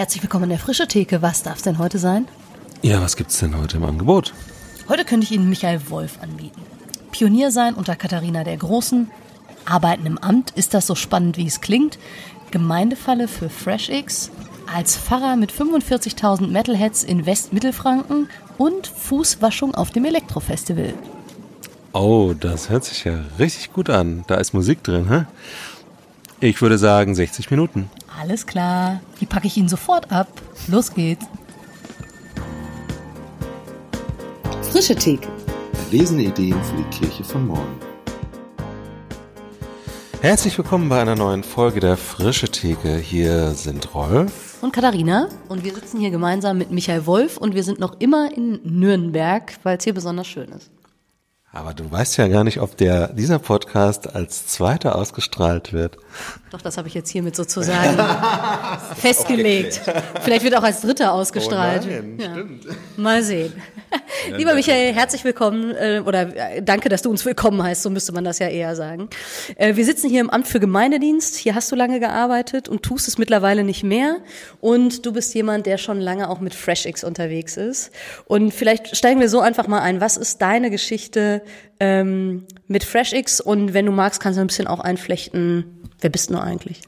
Herzlich willkommen in der Frische Theke. Was darf es denn heute sein? Ja, was gibt's denn heute im Angebot? Heute könnte ich Ihnen Michael Wolf anbieten. Pionier sein unter Katharina der Großen. Arbeiten im Amt, ist das so spannend, wie es klingt? Gemeindefalle für FreshX. Als Pfarrer mit 45.000 Metalheads in Westmittelfranken und Fußwaschung auf dem Elektrofestival. Oh, das hört sich ja richtig gut an. Da ist Musik drin, hä? Ich würde sagen 60 Minuten. Alles klar. Die packe ich Ihnen sofort ab. Los geht's. Frische Theke. Erlesene Ideen für die Kirche von morgen. Herzlich willkommen bei einer neuen Folge der Frische Theke. Hier sind Rolf und Katharina und wir sitzen hier gemeinsam mit Michael Wolf und wir sind noch immer in Nürnberg, weil es hier besonders schön ist. Aber du weißt ja gar nicht, ob der, dieser Podcast als zweiter ausgestrahlt wird. Doch, das habe ich jetzt hiermit sozusagen festgelegt. Vielleicht wird auch als dritter ausgestrahlt. Oh nein, ja. stimmt. Mal sehen. Lieber Michael, herzlich willkommen äh, oder äh, danke, dass du uns willkommen heißt, so müsste man das ja eher sagen. Äh, wir sitzen hier im Amt für Gemeindedienst. Hier hast du lange gearbeitet und tust es mittlerweile nicht mehr. Und du bist jemand, der schon lange auch mit FreshX unterwegs ist. Und vielleicht steigen wir so einfach mal ein. Was ist deine Geschichte ähm, mit FreshX und wenn du magst, kannst du ein bisschen auch einflechten, wer bist du eigentlich?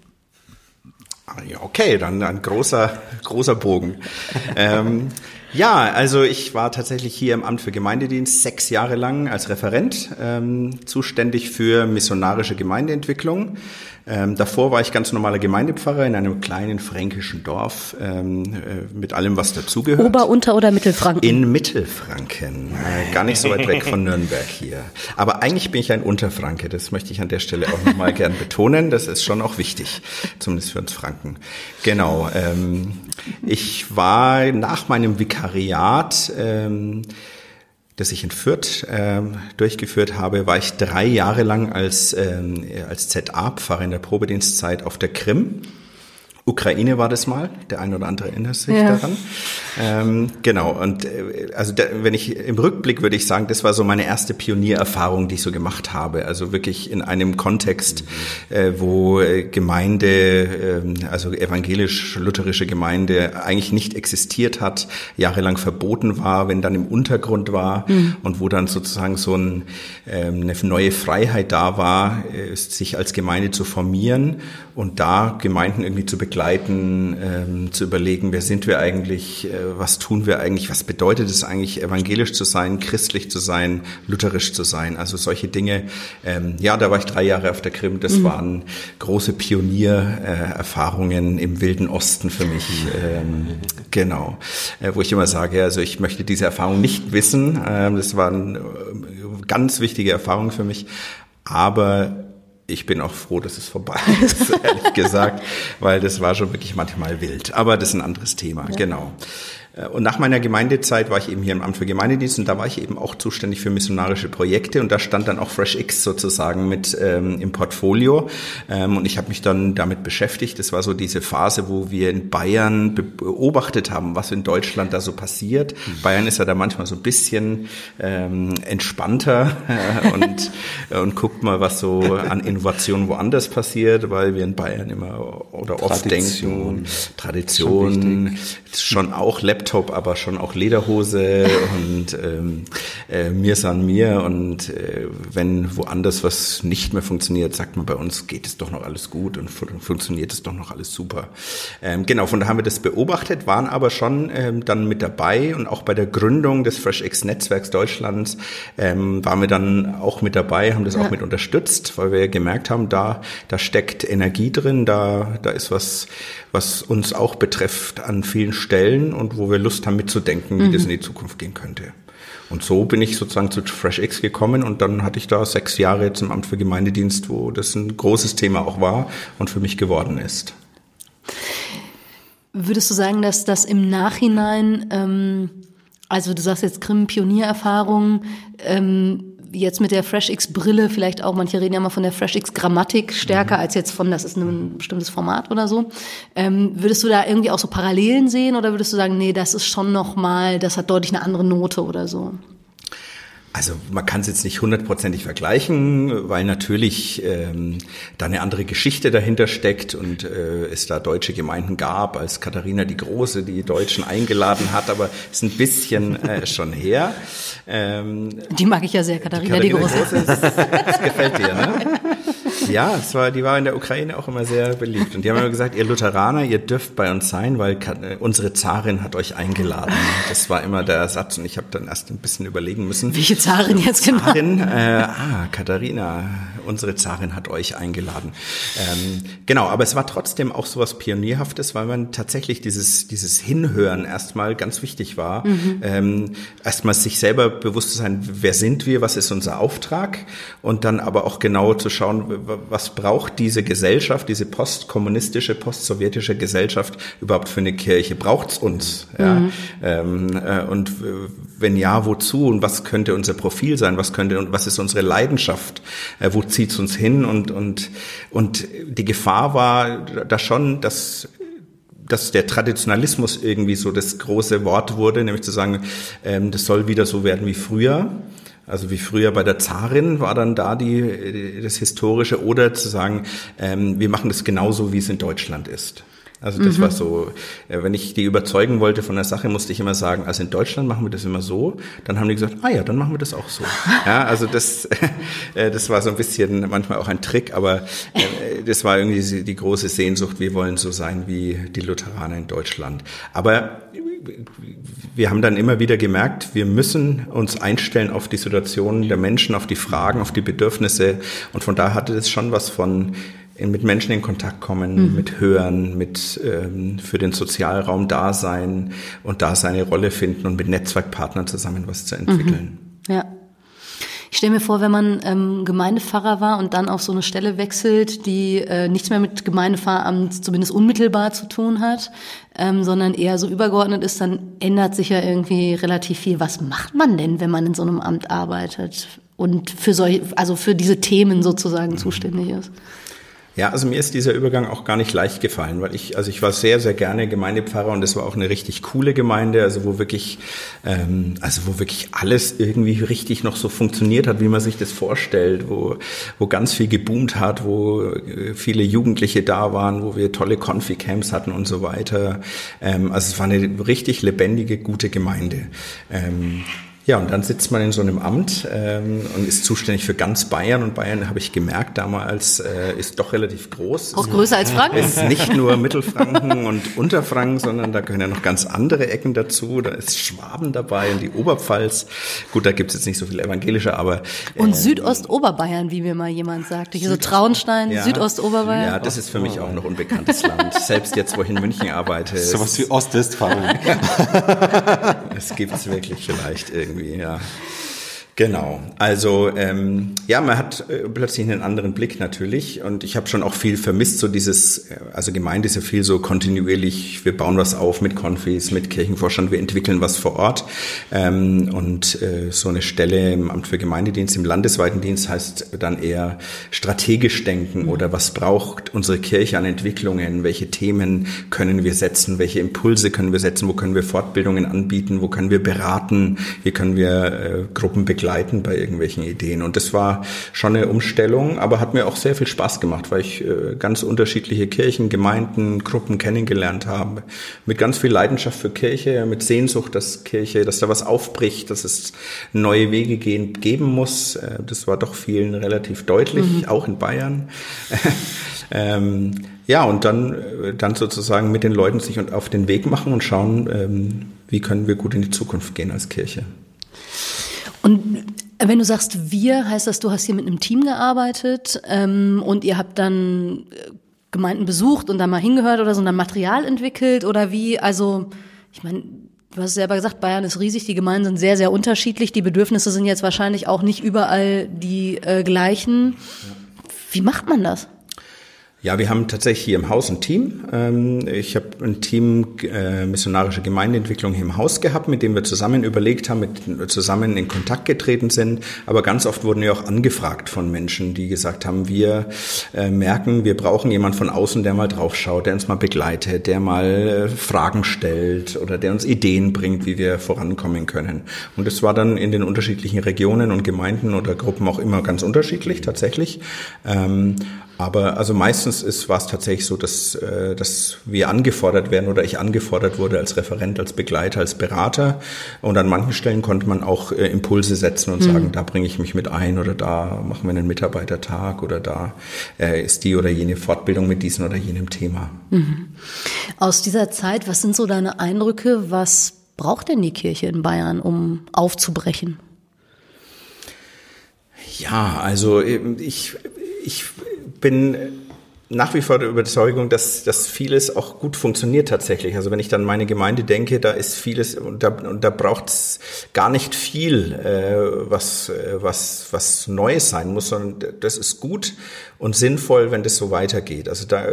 Ah, ja, okay, dann ein großer, großer Bogen. ähm, ja, also ich war tatsächlich hier im Amt für Gemeindedienst sechs Jahre lang als Referent ähm, zuständig für missionarische Gemeindeentwicklung. Ähm, davor war ich ganz normaler Gemeindepfarrer in einem kleinen fränkischen Dorf ähm, äh, mit allem, was dazugehört. Ober-, Unter- oder Mittelfranken? In Mittelfranken, äh, gar nicht so weit weg von Nürnberg hier. Aber eigentlich bin ich ein Unterfranke, das möchte ich an der Stelle auch nochmal gern betonen. Das ist schon auch wichtig, zumindest für uns Franken. Genau. Ähm, ich war nach meinem Vikariat ähm, das ich in Fürth ähm, durchgeführt habe, war ich drei Jahre lang als, ähm, als ZA-Pfarrer in der Probedienstzeit auf der Krim Ukraine war das mal, der eine oder andere erinnert sich ja. daran. Ähm, genau, und äh, also da, wenn ich im Rückblick würde ich sagen, das war so meine erste Pioniererfahrung, die ich so gemacht habe. Also wirklich in einem Kontext, äh, wo äh, Gemeinde, äh, also evangelisch-lutherische Gemeinde eigentlich nicht existiert hat, jahrelang verboten war, wenn dann im Untergrund war mhm. und wo dann sozusagen so ein, äh, eine neue Freiheit da war, äh, sich als Gemeinde zu formieren und da Gemeinden irgendwie zu begleiten, ähm, zu überlegen, wer sind wir eigentlich, äh, was tun wir eigentlich, was bedeutet es eigentlich, evangelisch zu sein, christlich zu sein, lutherisch zu sein. Also solche Dinge. Ähm, ja, da war ich drei Jahre auf der Krim. Das mhm. waren große Pioniererfahrungen äh, im Wilden Osten für mich. Ähm, genau. Äh, wo ich immer sage, also ich möchte diese Erfahrung nicht wissen. Ähm, das waren äh, ganz wichtige Erfahrungen für mich. Aber ich bin auch froh, dass es vorbei ist, ehrlich gesagt, weil das war schon wirklich manchmal wild. Aber das ist ein anderes Thema, ja. genau. Äh, und nach meiner Gemeindezeit war ich eben hier im Amt für Gemeindedienst und da war ich eben auch zuständig für missionarische Projekte und da stand dann auch FreshX sozusagen mit ähm, im Portfolio ähm, und ich habe mich dann damit beschäftigt. Das war so diese Phase, wo wir in Bayern beobachtet haben, was in Deutschland da so passiert. Mhm. Bayern ist ja da manchmal so ein bisschen ähm, entspannter äh, und, und guckt mal, was so an Innovationen woanders passiert, weil wir in Bayern immer oder oft Tradition. denken, Tradition, schon, schon auch Laptop Laptop, aber schon auch Lederhose und ähm, äh, mir san mir. Und äh, wenn woanders was nicht mehr funktioniert, sagt man bei uns, geht es doch noch alles gut und fun funktioniert es doch noch alles super. Ähm, genau, von da haben wir das beobachtet, waren aber schon ähm, dann mit dabei und auch bei der Gründung des FreshX Netzwerks Deutschlands ähm, waren wir dann auch mit dabei, haben das ja. auch mit unterstützt, weil wir gemerkt haben, da, da steckt Energie drin, da, da ist was, was uns auch betrifft an vielen Stellen und wo wir Lust haben mitzudenken, wie mhm. das in die Zukunft gehen könnte. Und so bin ich sozusagen zu FreshX gekommen und dann hatte ich da sechs Jahre jetzt im Amt für Gemeindedienst, wo das ein großes Thema auch war und für mich geworden ist. Würdest du sagen, dass das im Nachhinein, ähm, also du sagst jetzt Krim Pioniererfahrung, ähm, jetzt mit der FreshX-Brille vielleicht auch, manche reden ja mal von der FreshX-Grammatik stärker mhm. als jetzt von, das ist ein bestimmtes Format oder so. Ähm, würdest du da irgendwie auch so Parallelen sehen oder würdest du sagen, nee, das ist schon nochmal, das hat deutlich eine andere Note oder so? Also man kann es jetzt nicht hundertprozentig vergleichen, weil natürlich ähm, da eine andere Geschichte dahinter steckt und äh, es da deutsche Gemeinden gab, als Katharina die Große die Deutschen eingeladen hat, aber ist ein bisschen äh, schon her. Ähm, die mag ich ja sehr, Katharina die, Katharina die Große. Große das, das gefällt dir, ne? Ja, es war, die war in der Ukraine auch immer sehr beliebt. Und die haben immer gesagt, ihr Lutheraner, ihr dürft bei uns sein, weil unsere Zarin hat euch eingeladen. Das war immer der Satz. Und ich habe dann erst ein bisschen überlegen müssen. Welche Zarin jetzt genau? Zarin, äh, ah, Katharina, unsere Zarin hat euch eingeladen. Ähm, genau, aber es war trotzdem auch so was Pionierhaftes, weil man tatsächlich dieses, dieses Hinhören erstmal ganz wichtig war. Mhm. Ähm, erstmal sich selber bewusst zu sein, wer sind wir, was ist unser Auftrag? Und dann aber auch genau zu schauen, was braucht diese Gesellschaft, diese postkommunistische, postsowjetische Gesellschaft überhaupt für eine Kirche? Braucht's uns? Ja? Mhm. Ähm, äh, und wenn ja, wozu? Und was könnte unser Profil sein? Was könnte und was ist unsere Leidenschaft? Äh, wo zieht's uns hin? Und und und die Gefahr war da schon, dass dass der Traditionalismus irgendwie so das große Wort wurde, nämlich zu sagen, ähm, das soll wieder so werden wie früher. Also wie früher bei der Zarin war dann da die, das Historische oder zu sagen, ähm, wir machen das genauso, wie es in Deutschland ist. Also das mhm. war so, äh, wenn ich die überzeugen wollte von der Sache, musste ich immer sagen, also in Deutschland machen wir das immer so. Dann haben die gesagt, ah ja, dann machen wir das auch so. Ja, also das, äh, das war so ein bisschen manchmal auch ein Trick, aber äh, das war irgendwie die große Sehnsucht, wir wollen so sein wie die Lutheraner in Deutschland. Aber wir haben dann immer wieder gemerkt, wir müssen uns einstellen auf die Situation der Menschen, auf die Fragen, auf die Bedürfnisse. Und von daher hatte das schon was von mit Menschen in Kontakt kommen, mhm. mit Hören, mit ähm, für den Sozialraum da sein und da seine Rolle finden und mit Netzwerkpartnern zusammen was zu entwickeln. Mhm. Ja. Ich stelle mir vor, wenn man ähm, Gemeindepfarrer war und dann auf so eine Stelle wechselt, die äh, nichts mehr mit Gemeindepfarramt zumindest unmittelbar zu tun hat, ähm, sondern eher so übergeordnet ist, dann ändert sich ja irgendwie relativ viel. Was macht man denn, wenn man in so einem Amt arbeitet und für solche, also für diese Themen sozusagen mhm. zuständig ist? Ja, also mir ist dieser Übergang auch gar nicht leicht gefallen, weil ich, also ich war sehr, sehr gerne Gemeindepfarrer und das war auch eine richtig coole Gemeinde, also wo wirklich, ähm, also wo wirklich alles irgendwie richtig noch so funktioniert hat, wie man sich das vorstellt, wo, wo ganz viel geboomt hat, wo äh, viele Jugendliche da waren, wo wir tolle Confi-Camps hatten und so weiter. Ähm, also es war eine richtig lebendige, gute Gemeinde. Ähm, ja, und dann sitzt man in so einem Amt ähm, und ist zuständig für ganz Bayern. Und Bayern, habe ich gemerkt damals, äh, ist doch relativ groß. Auch größer als Franken? Ist nicht nur Mittelfranken und Unterfranken, sondern da gehören ja noch ganz andere Ecken dazu. Da ist Schwaben dabei und die Oberpfalz. Gut, da gibt es jetzt nicht so viele evangelische, aber... Und äh, Südostoberbayern, wie mir mal jemand sagte. Hier so Traunstein, ja, Südostoberbayern. Ja, das ist für mich auch noch unbekanntes Land. Selbst jetzt, wo ich in München arbeite. So was wie Ostwestfalen. Es gibt es wirklich vielleicht irgendwie irgendwie, ja. Genau. Also ähm, ja, man hat äh, plötzlich einen anderen Blick natürlich. Und ich habe schon auch viel vermisst, so dieses, äh, also Gemeinde ist ja viel so kontinuierlich, wir bauen was auf mit Konfis, mit Kirchenvorstand, wir entwickeln was vor Ort. Ähm, und äh, so eine Stelle im Amt für Gemeindedienst, im landesweiten Dienst heißt dann eher strategisch denken oder was braucht unsere Kirche an Entwicklungen, welche Themen können wir setzen, welche Impulse können wir setzen, wo können wir Fortbildungen anbieten, wo können wir beraten, wie können wir äh, Gruppen begleiten begleiten bei irgendwelchen Ideen. Und das war schon eine Umstellung, aber hat mir auch sehr viel Spaß gemacht, weil ich äh, ganz unterschiedliche Kirchen, Gemeinden, Gruppen kennengelernt habe. Mit ganz viel Leidenschaft für Kirche, mit Sehnsucht, dass Kirche, dass da was aufbricht, dass es neue Wege gehen, geben muss. Äh, das war doch vielen relativ deutlich, mhm. auch in Bayern. ähm, ja, und dann, äh, dann sozusagen mit den Leuten sich auf den Weg machen und schauen, ähm, wie können wir gut in die Zukunft gehen als Kirche. Und wenn du sagst wir, heißt das, du hast hier mit einem Team gearbeitet ähm, und ihr habt dann äh, Gemeinden besucht und da mal hingehört oder so und dann Material entwickelt oder wie? Also, ich meine, du hast selber gesagt, Bayern ist riesig, die Gemeinden sind sehr, sehr unterschiedlich, die Bedürfnisse sind jetzt wahrscheinlich auch nicht überall die äh, gleichen. Wie macht man das? Ja, wir haben tatsächlich hier im Haus ein Team. Ähm, ich habe ein Team äh, missionarische Gemeindeentwicklung hier im Haus gehabt, mit dem wir zusammen überlegt haben, mit, zusammen in Kontakt getreten sind. Aber ganz oft wurden wir auch angefragt von Menschen, die gesagt haben, wir äh, merken, wir brauchen jemand von außen, der mal draufschaut, der uns mal begleitet, der mal äh, Fragen stellt oder der uns Ideen bringt, wie wir vorankommen können. Und das war dann in den unterschiedlichen Regionen und Gemeinden oder Gruppen auch immer ganz unterschiedlich tatsächlich. Ähm, aber also meistens ist war es tatsächlich so, dass, äh, dass wir angefordert werden oder ich angefordert wurde als Referent, als Begleiter, als Berater. Und an manchen Stellen konnte man auch äh, Impulse setzen und mhm. sagen, da bringe ich mich mit ein oder da machen wir einen Mitarbeitertag oder da äh, ist die oder jene Fortbildung mit diesem oder jenem Thema. Mhm. Aus dieser Zeit, was sind so deine Eindrücke? Was braucht denn die Kirche in Bayern, um aufzubrechen? Ja, also äh, ich, ich bin nach wie vor der Überzeugung, dass, dass vieles auch gut funktioniert tatsächlich. Also wenn ich dann meine Gemeinde denke, da ist vieles und da, und da braucht es gar nicht viel, äh, was, äh, was, was Neues sein muss, sondern das ist gut und sinnvoll, wenn das so weitergeht. Also da,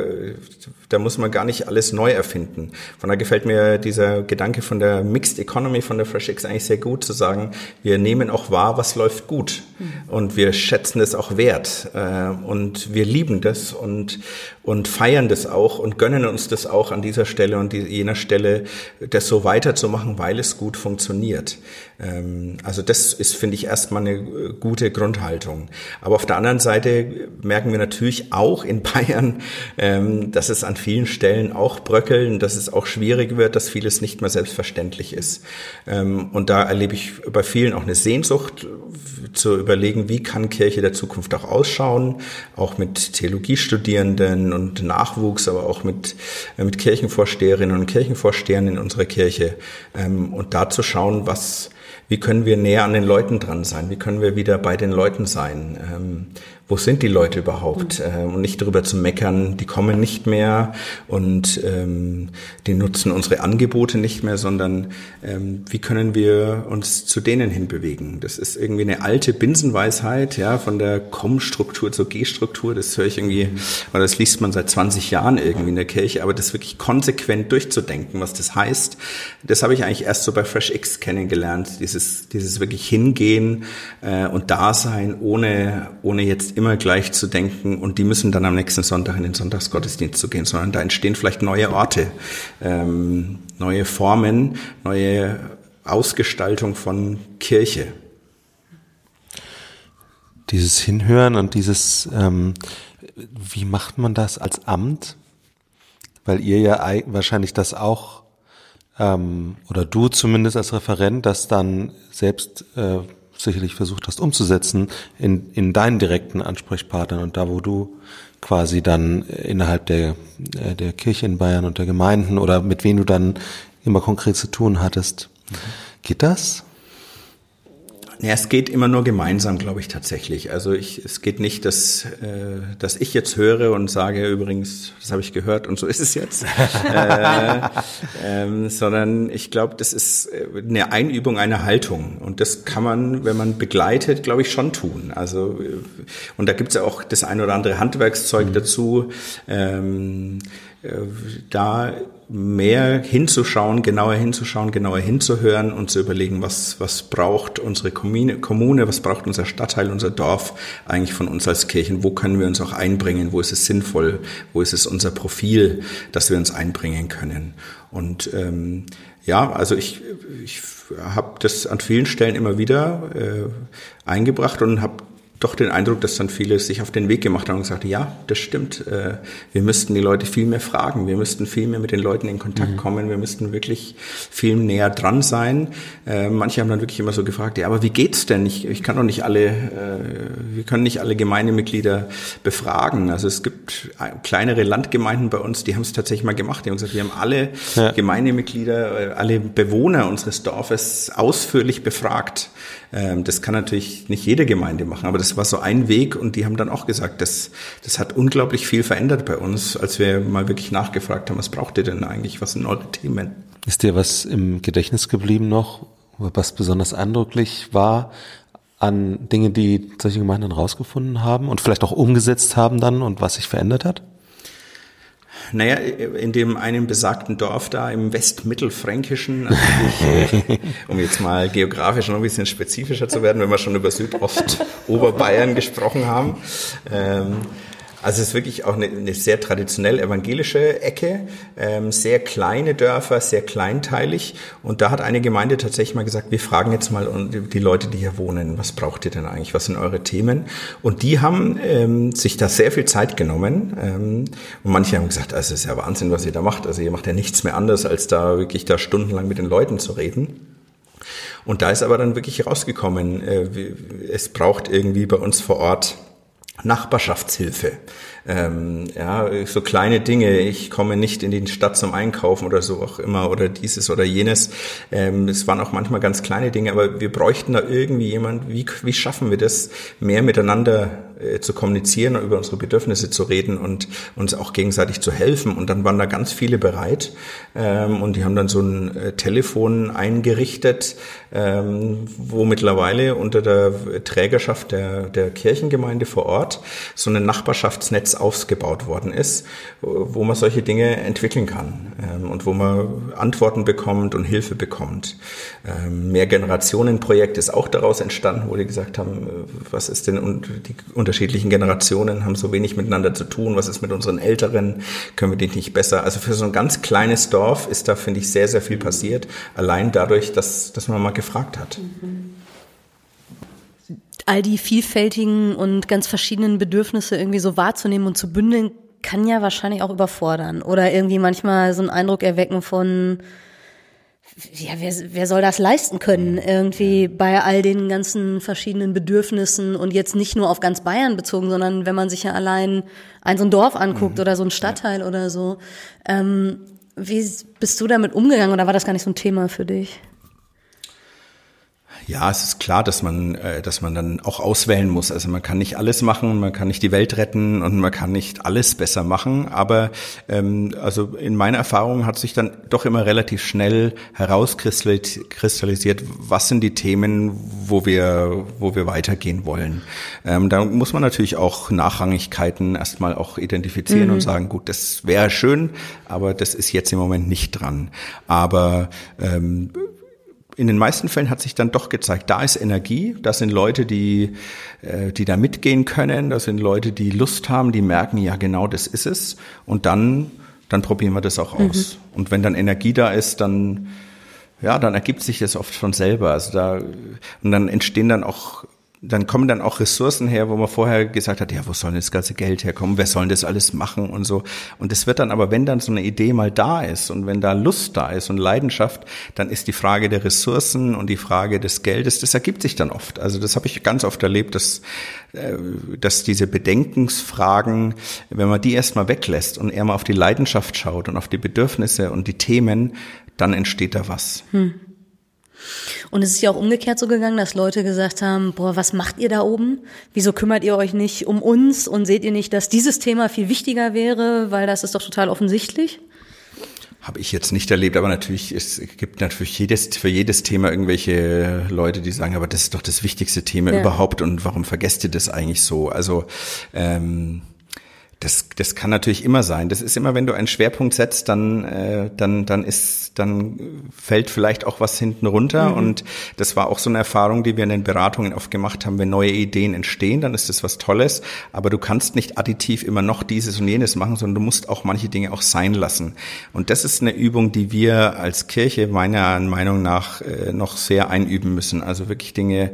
da muss man gar nicht alles neu erfinden. Von daher gefällt mir dieser Gedanke von der Mixed Economy von der FreshX eigentlich sehr gut, zu sagen, wir nehmen auch wahr, was läuft gut mhm. und wir schätzen es auch wert äh, und wir lieben das und, und feiern das auch und gönnen uns das auch an dieser Stelle und jener Stelle, das so weiterzumachen, weil es gut funktioniert. Ähm, also das ist, finde ich, erstmal eine äh, gute Grundhaltung. Aber auf der anderen Seite merken wir natürlich auch in Bayern, ähm, dass es an vielen Stellen auch bröckeln, dass es auch schwierig wird, dass vieles nicht mehr selbstverständlich ist. Ähm, und da erlebe ich bei vielen auch eine Sehnsucht zu überlegen, wie kann Kirche der Zukunft auch ausschauen, auch mit Theologiestudierenden und Nachwuchs, aber auch mit, äh, mit Kirchenvorsteherinnen und Kirchenvorstehern in unserer Kirche und da zu schauen, was wie können wir näher an den Leuten dran sein? Wie können wir wieder bei den Leuten sein? Wo sind die Leute überhaupt? Mhm. Ähm, und nicht darüber zu meckern, die kommen nicht mehr und ähm, die nutzen unsere Angebote nicht mehr, sondern ähm, wie können wir uns zu denen hinbewegen? Das ist irgendwie eine alte Binsenweisheit, ja, von der Komm-Struktur zur G-Struktur. Das höre ich irgendwie, mhm. oder das liest man seit 20 Jahren irgendwie in der Kirche, aber das wirklich konsequent durchzudenken, was das heißt, das habe ich eigentlich erst so bei FreshX kennengelernt. Dieses, dieses wirklich hingehen äh, und Dasein ohne, ohne jetzt immer gleich zu denken und die müssen dann am nächsten Sonntag in den Sonntagsgottesdienst zu gehen, sondern da entstehen vielleicht neue Orte, ähm, neue Formen, neue Ausgestaltung von Kirche. Dieses Hinhören und dieses, ähm, wie macht man das als Amt? Weil ihr ja wahrscheinlich das auch, ähm, oder du zumindest als Referent, das dann selbst äh, sicherlich versucht hast umzusetzen in, in deinen direkten Ansprechpartnern und da, wo du quasi dann innerhalb der, äh, der Kirche in Bayern und der Gemeinden oder mit wem du dann immer konkret zu tun hattest. Mhm. Geht das? Ja, es geht immer nur gemeinsam, glaube ich tatsächlich. Also ich, es geht nicht, dass, äh, dass ich jetzt höre und sage, übrigens, das habe ich gehört und so ist es jetzt, äh, ähm, sondern ich glaube, das ist äh, eine Einübung einer Haltung und das kann man, wenn man begleitet, glaube ich, schon tun. Also äh, und da gibt es ja auch das ein oder andere Handwerkszeug mhm. dazu. Ähm, äh, da mehr hinzuschauen, genauer hinzuschauen, genauer hinzuhören und zu überlegen, was, was braucht unsere Kommune, was braucht unser Stadtteil, unser Dorf eigentlich von uns als Kirchen, wo können wir uns auch einbringen, wo ist es sinnvoll, wo ist es unser Profil, dass wir uns einbringen können. Und ähm, ja, also ich, ich habe das an vielen Stellen immer wieder äh, eingebracht und habe doch den Eindruck, dass dann viele sich auf den Weg gemacht haben und gesagt, ja, das stimmt. Äh, wir müssten die Leute viel mehr fragen. Wir müssten viel mehr mit den Leuten in Kontakt mhm. kommen. Wir müssten wirklich viel näher dran sein. Äh, manche haben dann wirklich immer so gefragt, ja, aber wie geht's denn? Ich, ich kann doch nicht alle, äh, wir können nicht alle Gemeindemitglieder befragen. Also es gibt kleinere Landgemeinden bei uns, die haben es tatsächlich mal gemacht. Die haben gesagt, wir haben alle ja. Gemeindemitglieder, alle Bewohner unseres Dorfes ausführlich befragt. Ähm, das kann natürlich nicht jede Gemeinde machen, aber das war so ein Weg und die haben dann auch gesagt, das, das hat unglaublich viel verändert bei uns, als wir mal wirklich nachgefragt haben, was braucht ihr denn eigentlich, was sind eure Themen? Ist dir was im Gedächtnis geblieben noch, was besonders eindrücklich war an Dinge, die solche Gemeinden rausgefunden haben und vielleicht auch umgesetzt haben dann und was sich verändert hat? Naja, in dem einen besagten Dorf da im Westmittelfränkischen, also um jetzt mal geografisch noch ein bisschen spezifischer zu werden, wenn wir schon über Südost-Oberbayern gesprochen haben. Ähm, also es ist wirklich auch eine, eine sehr traditionell evangelische Ecke, ähm, sehr kleine Dörfer, sehr kleinteilig. Und da hat eine Gemeinde tatsächlich mal gesagt, wir fragen jetzt mal die Leute, die hier wohnen, was braucht ihr denn eigentlich, was sind eure Themen? Und die haben ähm, sich da sehr viel Zeit genommen. Ähm, und manche haben gesagt, also es ist ja Wahnsinn, was ihr da macht. Also ihr macht ja nichts mehr anders, als da wirklich da stundenlang mit den Leuten zu reden. Und da ist aber dann wirklich rausgekommen, äh, es braucht irgendwie bei uns vor Ort Nachbarschaftshilfe. Ähm, ja, so kleine Dinge. Ich komme nicht in die Stadt zum Einkaufen oder so auch immer oder dieses oder jenes. Ähm, es waren auch manchmal ganz kleine Dinge, aber wir bräuchten da irgendwie jemand. Wie, wie schaffen wir das, mehr miteinander äh, zu kommunizieren und über unsere Bedürfnisse zu reden und uns auch gegenseitig zu helfen? Und dann waren da ganz viele bereit ähm, und die haben dann so ein äh, Telefon eingerichtet, ähm, wo mittlerweile unter der Trägerschaft der, der Kirchengemeinde vor Ort so ein Nachbarschaftsnetz aufgebaut worden ist, wo man solche Dinge entwickeln kann ähm, und wo man Antworten bekommt und Hilfe bekommt. Ähm, Mehrgenerationenprojekt ist auch daraus entstanden, wo die gesagt haben, äh, was ist denn und die unterschiedlichen Generationen haben so wenig miteinander zu tun, was ist mit unseren Älteren, können wir die nicht besser. Also für so ein ganz kleines Dorf ist da, finde ich, sehr, sehr viel passiert, allein dadurch, dass, dass man mal gefragt hat. All die vielfältigen und ganz verschiedenen Bedürfnisse irgendwie so wahrzunehmen und zu bündeln, kann ja wahrscheinlich auch überfordern oder irgendwie manchmal so einen Eindruck erwecken von, ja, wer, wer soll das leisten können, irgendwie bei all den ganzen verschiedenen Bedürfnissen und jetzt nicht nur auf ganz Bayern bezogen, sondern wenn man sich ja allein ein so ein Dorf anguckt mhm. oder so ein Stadtteil ja. oder so. Ähm, wie bist du damit umgegangen oder war das gar nicht so ein Thema für dich? Ja, es ist klar, dass man, äh, dass man dann auch auswählen muss. Also man kann nicht alles machen, man kann nicht die Welt retten und man kann nicht alles besser machen. Aber ähm, also in meiner Erfahrung hat sich dann doch immer relativ schnell herauskristallisiert, was sind die Themen, wo wir, wo wir weitergehen wollen. Ähm, da muss man natürlich auch Nachrangigkeiten erstmal auch identifizieren mhm. und sagen, gut, das wäre schön, aber das ist jetzt im Moment nicht dran. Aber ähm, in den meisten Fällen hat sich dann doch gezeigt, da ist Energie, da sind Leute, die, äh, die da mitgehen können, da sind Leute, die Lust haben, die merken, ja genau das ist es. Und dann, dann probieren wir das auch aus. Mhm. Und wenn dann Energie da ist, dann, ja, dann ergibt sich das oft von selber. Also da, und dann entstehen dann auch dann kommen dann auch Ressourcen her, wo man vorher gesagt hat, ja, wo soll denn das ganze Geld herkommen? Wer soll denn das alles machen und so? Und es wird dann aber, wenn dann so eine Idee mal da ist und wenn da Lust da ist und Leidenschaft, dann ist die Frage der Ressourcen und die Frage des Geldes, das ergibt sich dann oft. Also das habe ich ganz oft erlebt, dass, äh, dass diese Bedenkensfragen, wenn man die erstmal weglässt und eher mal auf die Leidenschaft schaut und auf die Bedürfnisse und die Themen, dann entsteht da was. Hm. Und es ist ja auch umgekehrt so gegangen, dass Leute gesagt haben, boah, was macht ihr da oben? Wieso kümmert ihr euch nicht um uns und seht ihr nicht, dass dieses Thema viel wichtiger wäre, weil das ist doch total offensichtlich? Habe ich jetzt nicht erlebt, aber natürlich, es gibt natürlich jedes, für jedes Thema irgendwelche Leute, die sagen, aber das ist doch das wichtigste Thema ja. überhaupt und warum vergesst ihr das eigentlich so? Also ähm, das, das kann natürlich immer sein. Das ist immer, wenn du einen Schwerpunkt setzt, dann, äh, dann, dann ist, dann fällt vielleicht auch was hinten runter. Mhm. Und das war auch so eine Erfahrung, die wir in den Beratungen oft gemacht haben. Wenn neue Ideen entstehen, dann ist das was Tolles. Aber du kannst nicht additiv immer noch dieses und jenes machen, sondern du musst auch manche Dinge auch sein lassen. Und das ist eine Übung, die wir als Kirche meiner Meinung nach äh, noch sehr einüben müssen. Also wirklich Dinge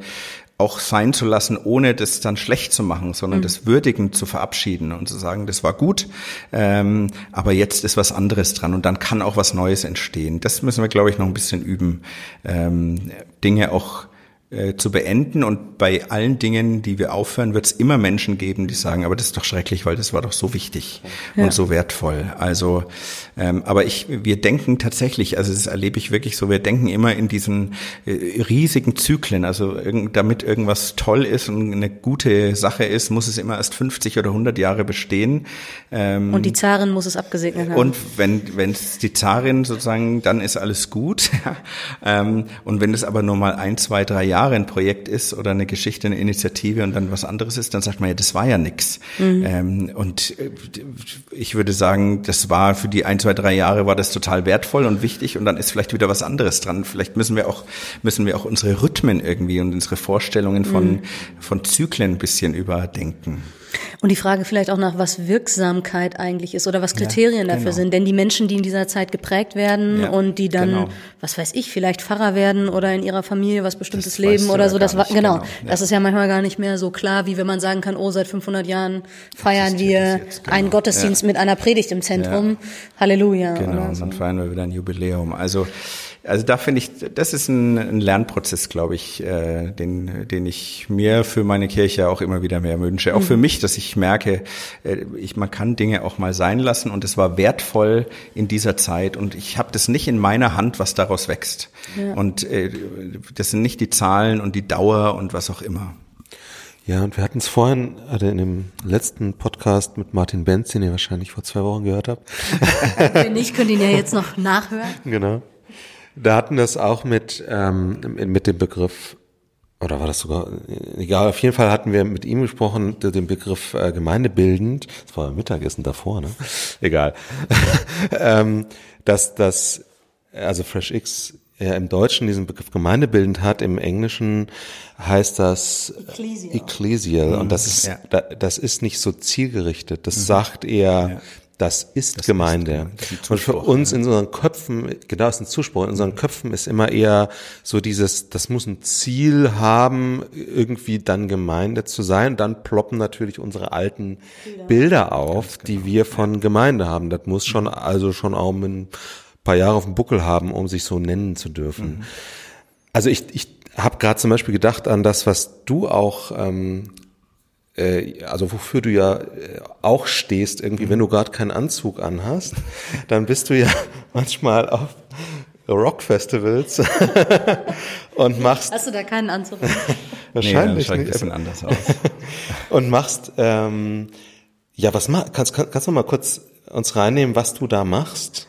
auch sein zu lassen, ohne das dann schlecht zu machen, sondern mhm. das würdigend zu verabschieden und zu sagen, das war gut, ähm, aber jetzt ist was anderes dran und dann kann auch was Neues entstehen. Das müssen wir, glaube ich, noch ein bisschen üben, ähm, Dinge auch äh, zu beenden. Und bei allen Dingen, die wir aufhören, wird es immer Menschen geben, die sagen, aber das ist doch schrecklich, weil das war doch so wichtig ja. und so wertvoll. Also, ähm, aber ich, wir denken tatsächlich, also das erlebe ich wirklich so, wir denken immer in diesen äh, riesigen Zyklen. Also damit irgendwas toll ist und eine gute Sache ist, muss es immer erst 50 oder 100 Jahre bestehen. Ähm, und die Zarin muss es abgesegnet haben. Und wenn wenn es die Zarin sozusagen, dann ist alles gut. ähm, und wenn es aber nur mal ein, zwei, drei Jahre Jahre ein Projekt ist oder eine Geschichte, eine Initiative und dann was anderes ist, dann sagt man ja, das war ja nix. Mhm. Ähm, und äh, ich würde sagen, das war für die ein, zwei, drei Jahre war das total wertvoll und wichtig und dann ist vielleicht wieder was anderes dran. Vielleicht müssen wir auch, müssen wir auch unsere Rhythmen irgendwie und unsere Vorstellungen von, mhm. von Zyklen ein bisschen überdenken. Und die Frage vielleicht auch nach, was Wirksamkeit eigentlich ist oder was Kriterien ja, dafür genau. sind. Denn die Menschen, die in dieser Zeit geprägt werden ja, und die dann, genau. was weiß ich, vielleicht Pfarrer werden oder in ihrer Familie was bestimmtes das leben oder so, das war, genau, genau. das ist ja manchmal gar nicht mehr so klar, wie wenn man sagen kann, oh, seit 500 Jahren feiern wir jetzt, einen genau. Gottesdienst mit einer Predigt im Zentrum. Halleluja. Genau, und dann feiern wir wieder ein Jubiläum. Also, also da finde ich, das ist ein, ein Lernprozess, glaube ich, äh, den, den ich mir für meine Kirche auch immer wieder mehr wünsche. Auch mhm. für mich, dass ich merke, äh, ich, man kann Dinge auch mal sein lassen und es war wertvoll in dieser Zeit und ich habe das nicht in meiner Hand, was daraus wächst. Ja. Und äh, das sind nicht die Zahlen und die Dauer und was auch immer. Ja, und wir hatten es vorhin also in dem letzten Podcast mit Martin Benz, den ihr wahrscheinlich vor zwei Wochen gehört habt. Wenn nicht, könnt ihr ihn ja jetzt noch nachhören. Genau. Da hatten das auch mit, ähm, mit dem Begriff, oder war das sogar, egal, auf jeden Fall hatten wir mit ihm gesprochen, den Begriff äh, gemeindebildend, das war Mittagessen davor, ne? Egal. ähm, dass das, also FreshX ja im Deutschen diesen Begriff gemeindebildend hat, im Englischen heißt das Ecclesial. Ecclesial. Und das ist, ja. das ist nicht so zielgerichtet. Das mhm. sagt eher, ja. Das ist das Gemeinde. Ist und für uns in unseren Köpfen, genau, ist ein Zuspruch, in unseren Köpfen ist immer eher so dieses, das muss ein Ziel haben, irgendwie dann Gemeinde zu sein. Dann ploppen natürlich unsere alten Bilder, Bilder auf, genau. die wir von Gemeinde haben. Das muss schon, also schon auch ein paar Jahre auf dem Buckel haben, um sich so nennen zu dürfen. Mhm. Also ich, ich habe gerade zum Beispiel gedacht an das, was du auch ähm, äh, also wofür du ja äh, auch stehst, irgendwie, wenn du gerade keinen Anzug anhast, dann bist du ja manchmal auf Rockfestivals und machst. Hast du da keinen Anzug? Wahrscheinlich nee, ein bisschen anders aus. und machst, ähm, ja, was mach, kannst, kannst du mal kurz uns reinnehmen, was du da machst?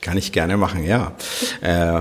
Kann ich gerne machen, ja. Äh,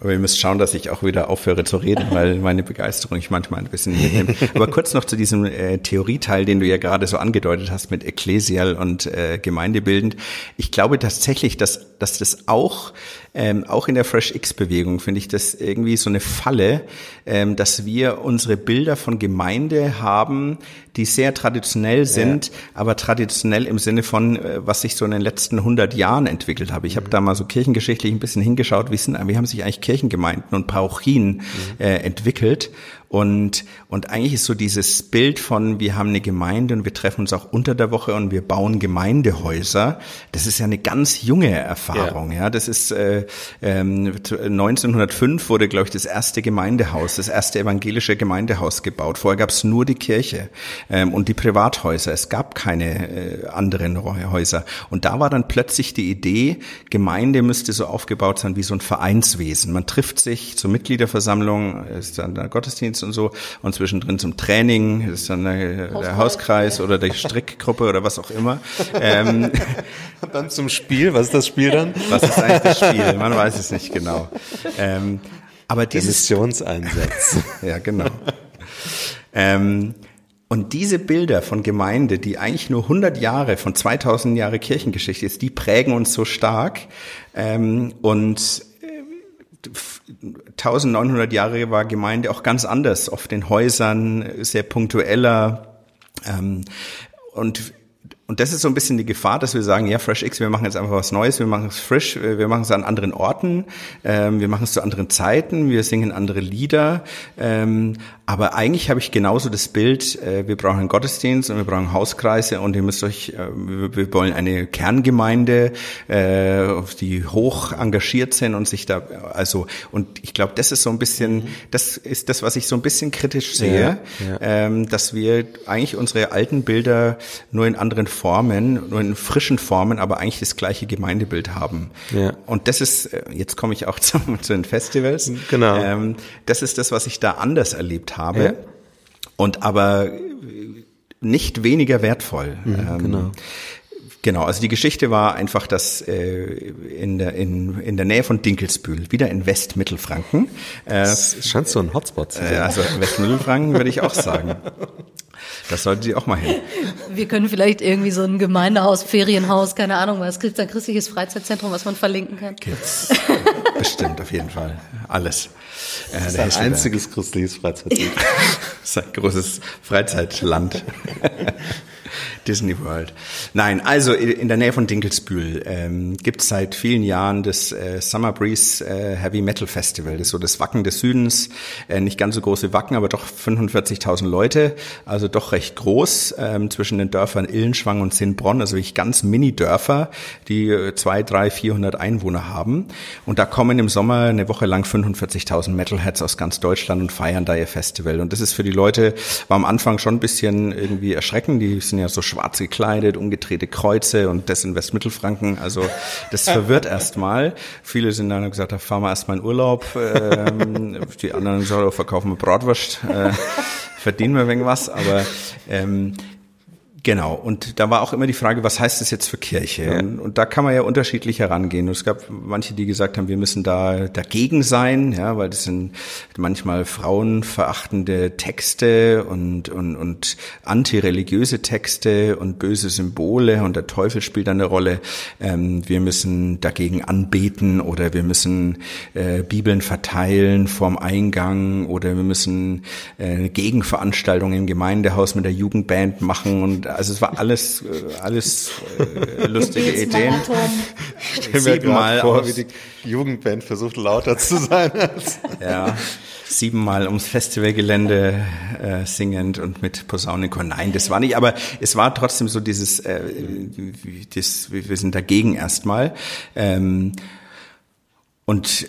aber ihr müsst schauen, dass ich auch wieder aufhöre zu reden, weil meine Begeisterung ich manchmal ein bisschen mitnehme. Aber kurz noch zu diesem äh, Theorieteil, den du ja gerade so angedeutet hast mit Ecclesial und äh, Gemeindebildend. Ich glaube tatsächlich, dass, dass das auch ähm, auch in der Fresh X-Bewegung finde ich das irgendwie so eine Falle, ähm, dass wir unsere Bilder von Gemeinde haben, die sehr traditionell sind, ja. aber traditionell im Sinne von, äh, was sich so in den letzten 100 Jahren entwickelt habe. Ich habe da mal so kirchengeschichtlich ein bisschen hingeschaut, wie, sind, wie haben sich eigentlich Kirchengemeinden und Parochien mhm. äh, entwickelt. Und, und eigentlich ist so dieses Bild von, wir haben eine Gemeinde und wir treffen uns auch unter der Woche und wir bauen Gemeindehäuser, das ist ja eine ganz junge Erfahrung. Ja, ja das ist äh, ähm, 1905 wurde, glaube ich, das erste Gemeindehaus, das erste evangelische Gemeindehaus gebaut. Vorher gab es nur die Kirche ähm, und die Privathäuser. Es gab keine äh, anderen Häuser. Und da war dann plötzlich die Idee, Gemeinde müsste so aufgebaut sein wie so ein Vereinswesen. Man trifft sich zur Mitgliederversammlung, ist dann der Gottesdienst Gottesdienst und so und zwischendrin zum Training, das ist dann der, der Hauskreis oder die Strickgruppe oder was auch immer. Ähm, dann zum Spiel, was ist das Spiel dann? Was ist eigentlich das Spiel? Man weiß es nicht genau. Ähm, aber dieses der Missionseinsatz. ja, genau. Ähm, und diese Bilder von Gemeinde, die eigentlich nur 100 Jahre von 2000 Jahre Kirchengeschichte ist, die prägen uns so stark. Ähm, und 1900 Jahre war Gemeinde auch ganz anders, oft in Häusern, sehr punktueller. Ähm, und und das ist so ein bisschen die Gefahr, dass wir sagen, ja, FreshX, wir machen jetzt einfach was Neues, wir machen es frisch, wir machen es an anderen Orten, ähm, wir machen es zu anderen Zeiten, wir singen andere Lieder. Ähm, aber eigentlich habe ich genauso das Bild, äh, wir brauchen einen Gottesdienst und wir brauchen Hauskreise und ihr müsst euch, äh, wir, wir, wollen eine Kerngemeinde, äh, die hoch engagiert sind und sich da, also, und ich glaube, das ist so ein bisschen, das ist das, was ich so ein bisschen kritisch sehe, ja, ja. Ähm, dass wir eigentlich unsere alten Bilder nur in anderen Formen, nur in frischen Formen, aber eigentlich das gleiche Gemeindebild haben. Ja. Und das ist, äh, jetzt komme ich auch zu, zu den Festivals. Genau. Ähm, das ist das, was ich da anders erlebt habe. Ja. Und aber nicht weniger wertvoll. Mhm, ähm, genau. Genau, also die Geschichte war einfach, dass äh, in, der, in, in der Nähe von Dinkelsbühl, wieder in Westmittelfranken. Äh, das scheint so ein Hotspot zu sein. Äh, also Westmittelfranken würde ich auch sagen. Das sollten Sie auch mal hin. Wir können vielleicht irgendwie so ein Gemeindehaus, Ferienhaus, keine Ahnung was, gibt ein christliches Freizeitzentrum, was man verlinken kann? Gibt's. Bestimmt, auf jeden Fall. Alles. Äh, das ist ein einziges christliches Freizeitzentrum. das ist ein großes Freizeitland. Disney World. Nein, also in der Nähe von Dinkelsbühl ähm, gibt es seit vielen Jahren das äh, Summer Breeze äh, Heavy Metal Festival. Das ist so das Wacken des Südens. Äh, nicht ganz so große Wacken, aber doch 45.000 Leute. Also doch recht groß ähm, zwischen den Dörfern Illenschwang und Sinnbronn. Also wirklich ganz Mini-Dörfer, die äh, zwei, drei, 400 Einwohner haben. Und da kommen im Sommer eine Woche lang 45.000 Metalheads aus ganz Deutschland und feiern da ihr Festival. Und das ist für die Leute, war am Anfang schon ein bisschen irgendwie erschreckend. Die sind ja so schwarz gekleidet, umgedrehte Kreuze und das in Westmittelfranken. Also das verwirrt erstmal. Viele sind dann gesagt, da fahren wir erstmal in Urlaub. Ähm, die anderen sagen, oh, verkaufen wir Bratwurst, äh, verdienen wir wegen was. Aber ähm, Genau, und da war auch immer die Frage, was heißt das jetzt für Kirche? Ja. Und, und, da kann man ja unterschiedlich herangehen. Und es gab manche, die gesagt haben, wir müssen da dagegen sein, ja, weil das sind manchmal frauenverachtende Texte und, und, und antireligiöse Texte und böse Symbole und der Teufel spielt eine Rolle. Ähm, wir müssen dagegen anbeten oder wir müssen äh, Bibeln verteilen vorm Eingang oder wir müssen äh, eine Gegenveranstaltung im Gemeindehaus mit der Jugendband machen und also es war alles, äh, alles äh, lustige Ideen. Ich stelle mir gerade vor, wie die Jugendband versucht lauter zu sein. ja, siebenmal ums Festivalgelände äh, singend und mit Posaunenchor. Nein, das war nicht, aber es war trotzdem so dieses, äh, das, wir sind dagegen erstmal. Ähm, und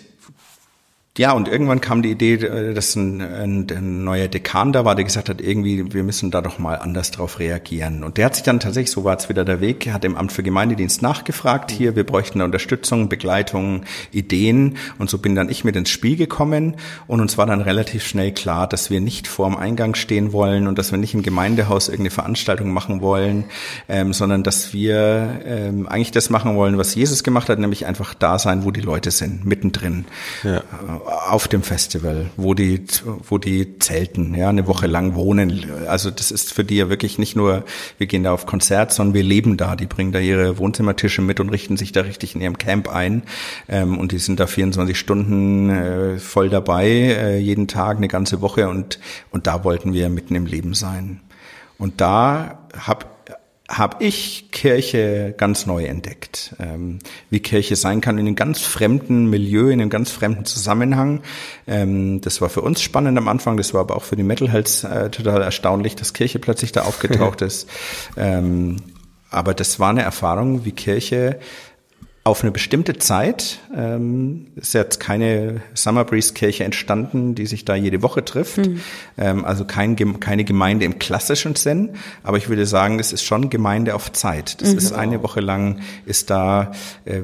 ja, und irgendwann kam die Idee, äh, dass ein, ein, ein, neuer Dekan da war, der gesagt hat, irgendwie, wir müssen da doch mal anders drauf reagieren. Und der hat sich dann tatsächlich, so war es wieder der Weg, hat im Amt für Gemeindedienst nachgefragt, hier, wir bräuchten Unterstützung, Begleitung, Ideen. Und so bin dann ich mit ins Spiel gekommen. Und uns war dann relativ schnell klar, dass wir nicht vorm Eingang stehen wollen und dass wir nicht im Gemeindehaus irgendeine Veranstaltung machen wollen, ähm, sondern dass wir ähm, eigentlich das machen wollen, was Jesus gemacht hat, nämlich einfach da sein, wo die Leute sind, mittendrin. Ja äh, auf dem Festival, wo die, wo die zelten, ja, eine Woche lang wohnen. Also das ist für die ja wirklich nicht nur, wir gehen da auf Konzert, sondern wir leben da. Die bringen da ihre Wohnzimmertische mit und richten sich da richtig in ihrem Camp ein. Ähm, und die sind da 24 Stunden äh, voll dabei, äh, jeden Tag, eine ganze Woche. Und, und da wollten wir mitten im Leben sein. Und da habe habe ich Kirche ganz neu entdeckt. Ähm, wie Kirche sein kann in einem ganz fremden Milieu, in einem ganz fremden Zusammenhang. Ähm, das war für uns spannend am Anfang, das war aber auch für die Metalheads äh, total erstaunlich, dass Kirche plötzlich da aufgetaucht ist. Ähm, aber das war eine Erfahrung, wie Kirche auf eine bestimmte Zeit. Ähm, ist jetzt keine Summer Breeze Kirche entstanden, die sich da jede Woche trifft. Mhm. Ähm, also kein, keine Gemeinde im klassischen Sinn. Aber ich würde sagen, es ist schon Gemeinde auf Zeit. Das mhm. ist eine Woche lang, ist da äh,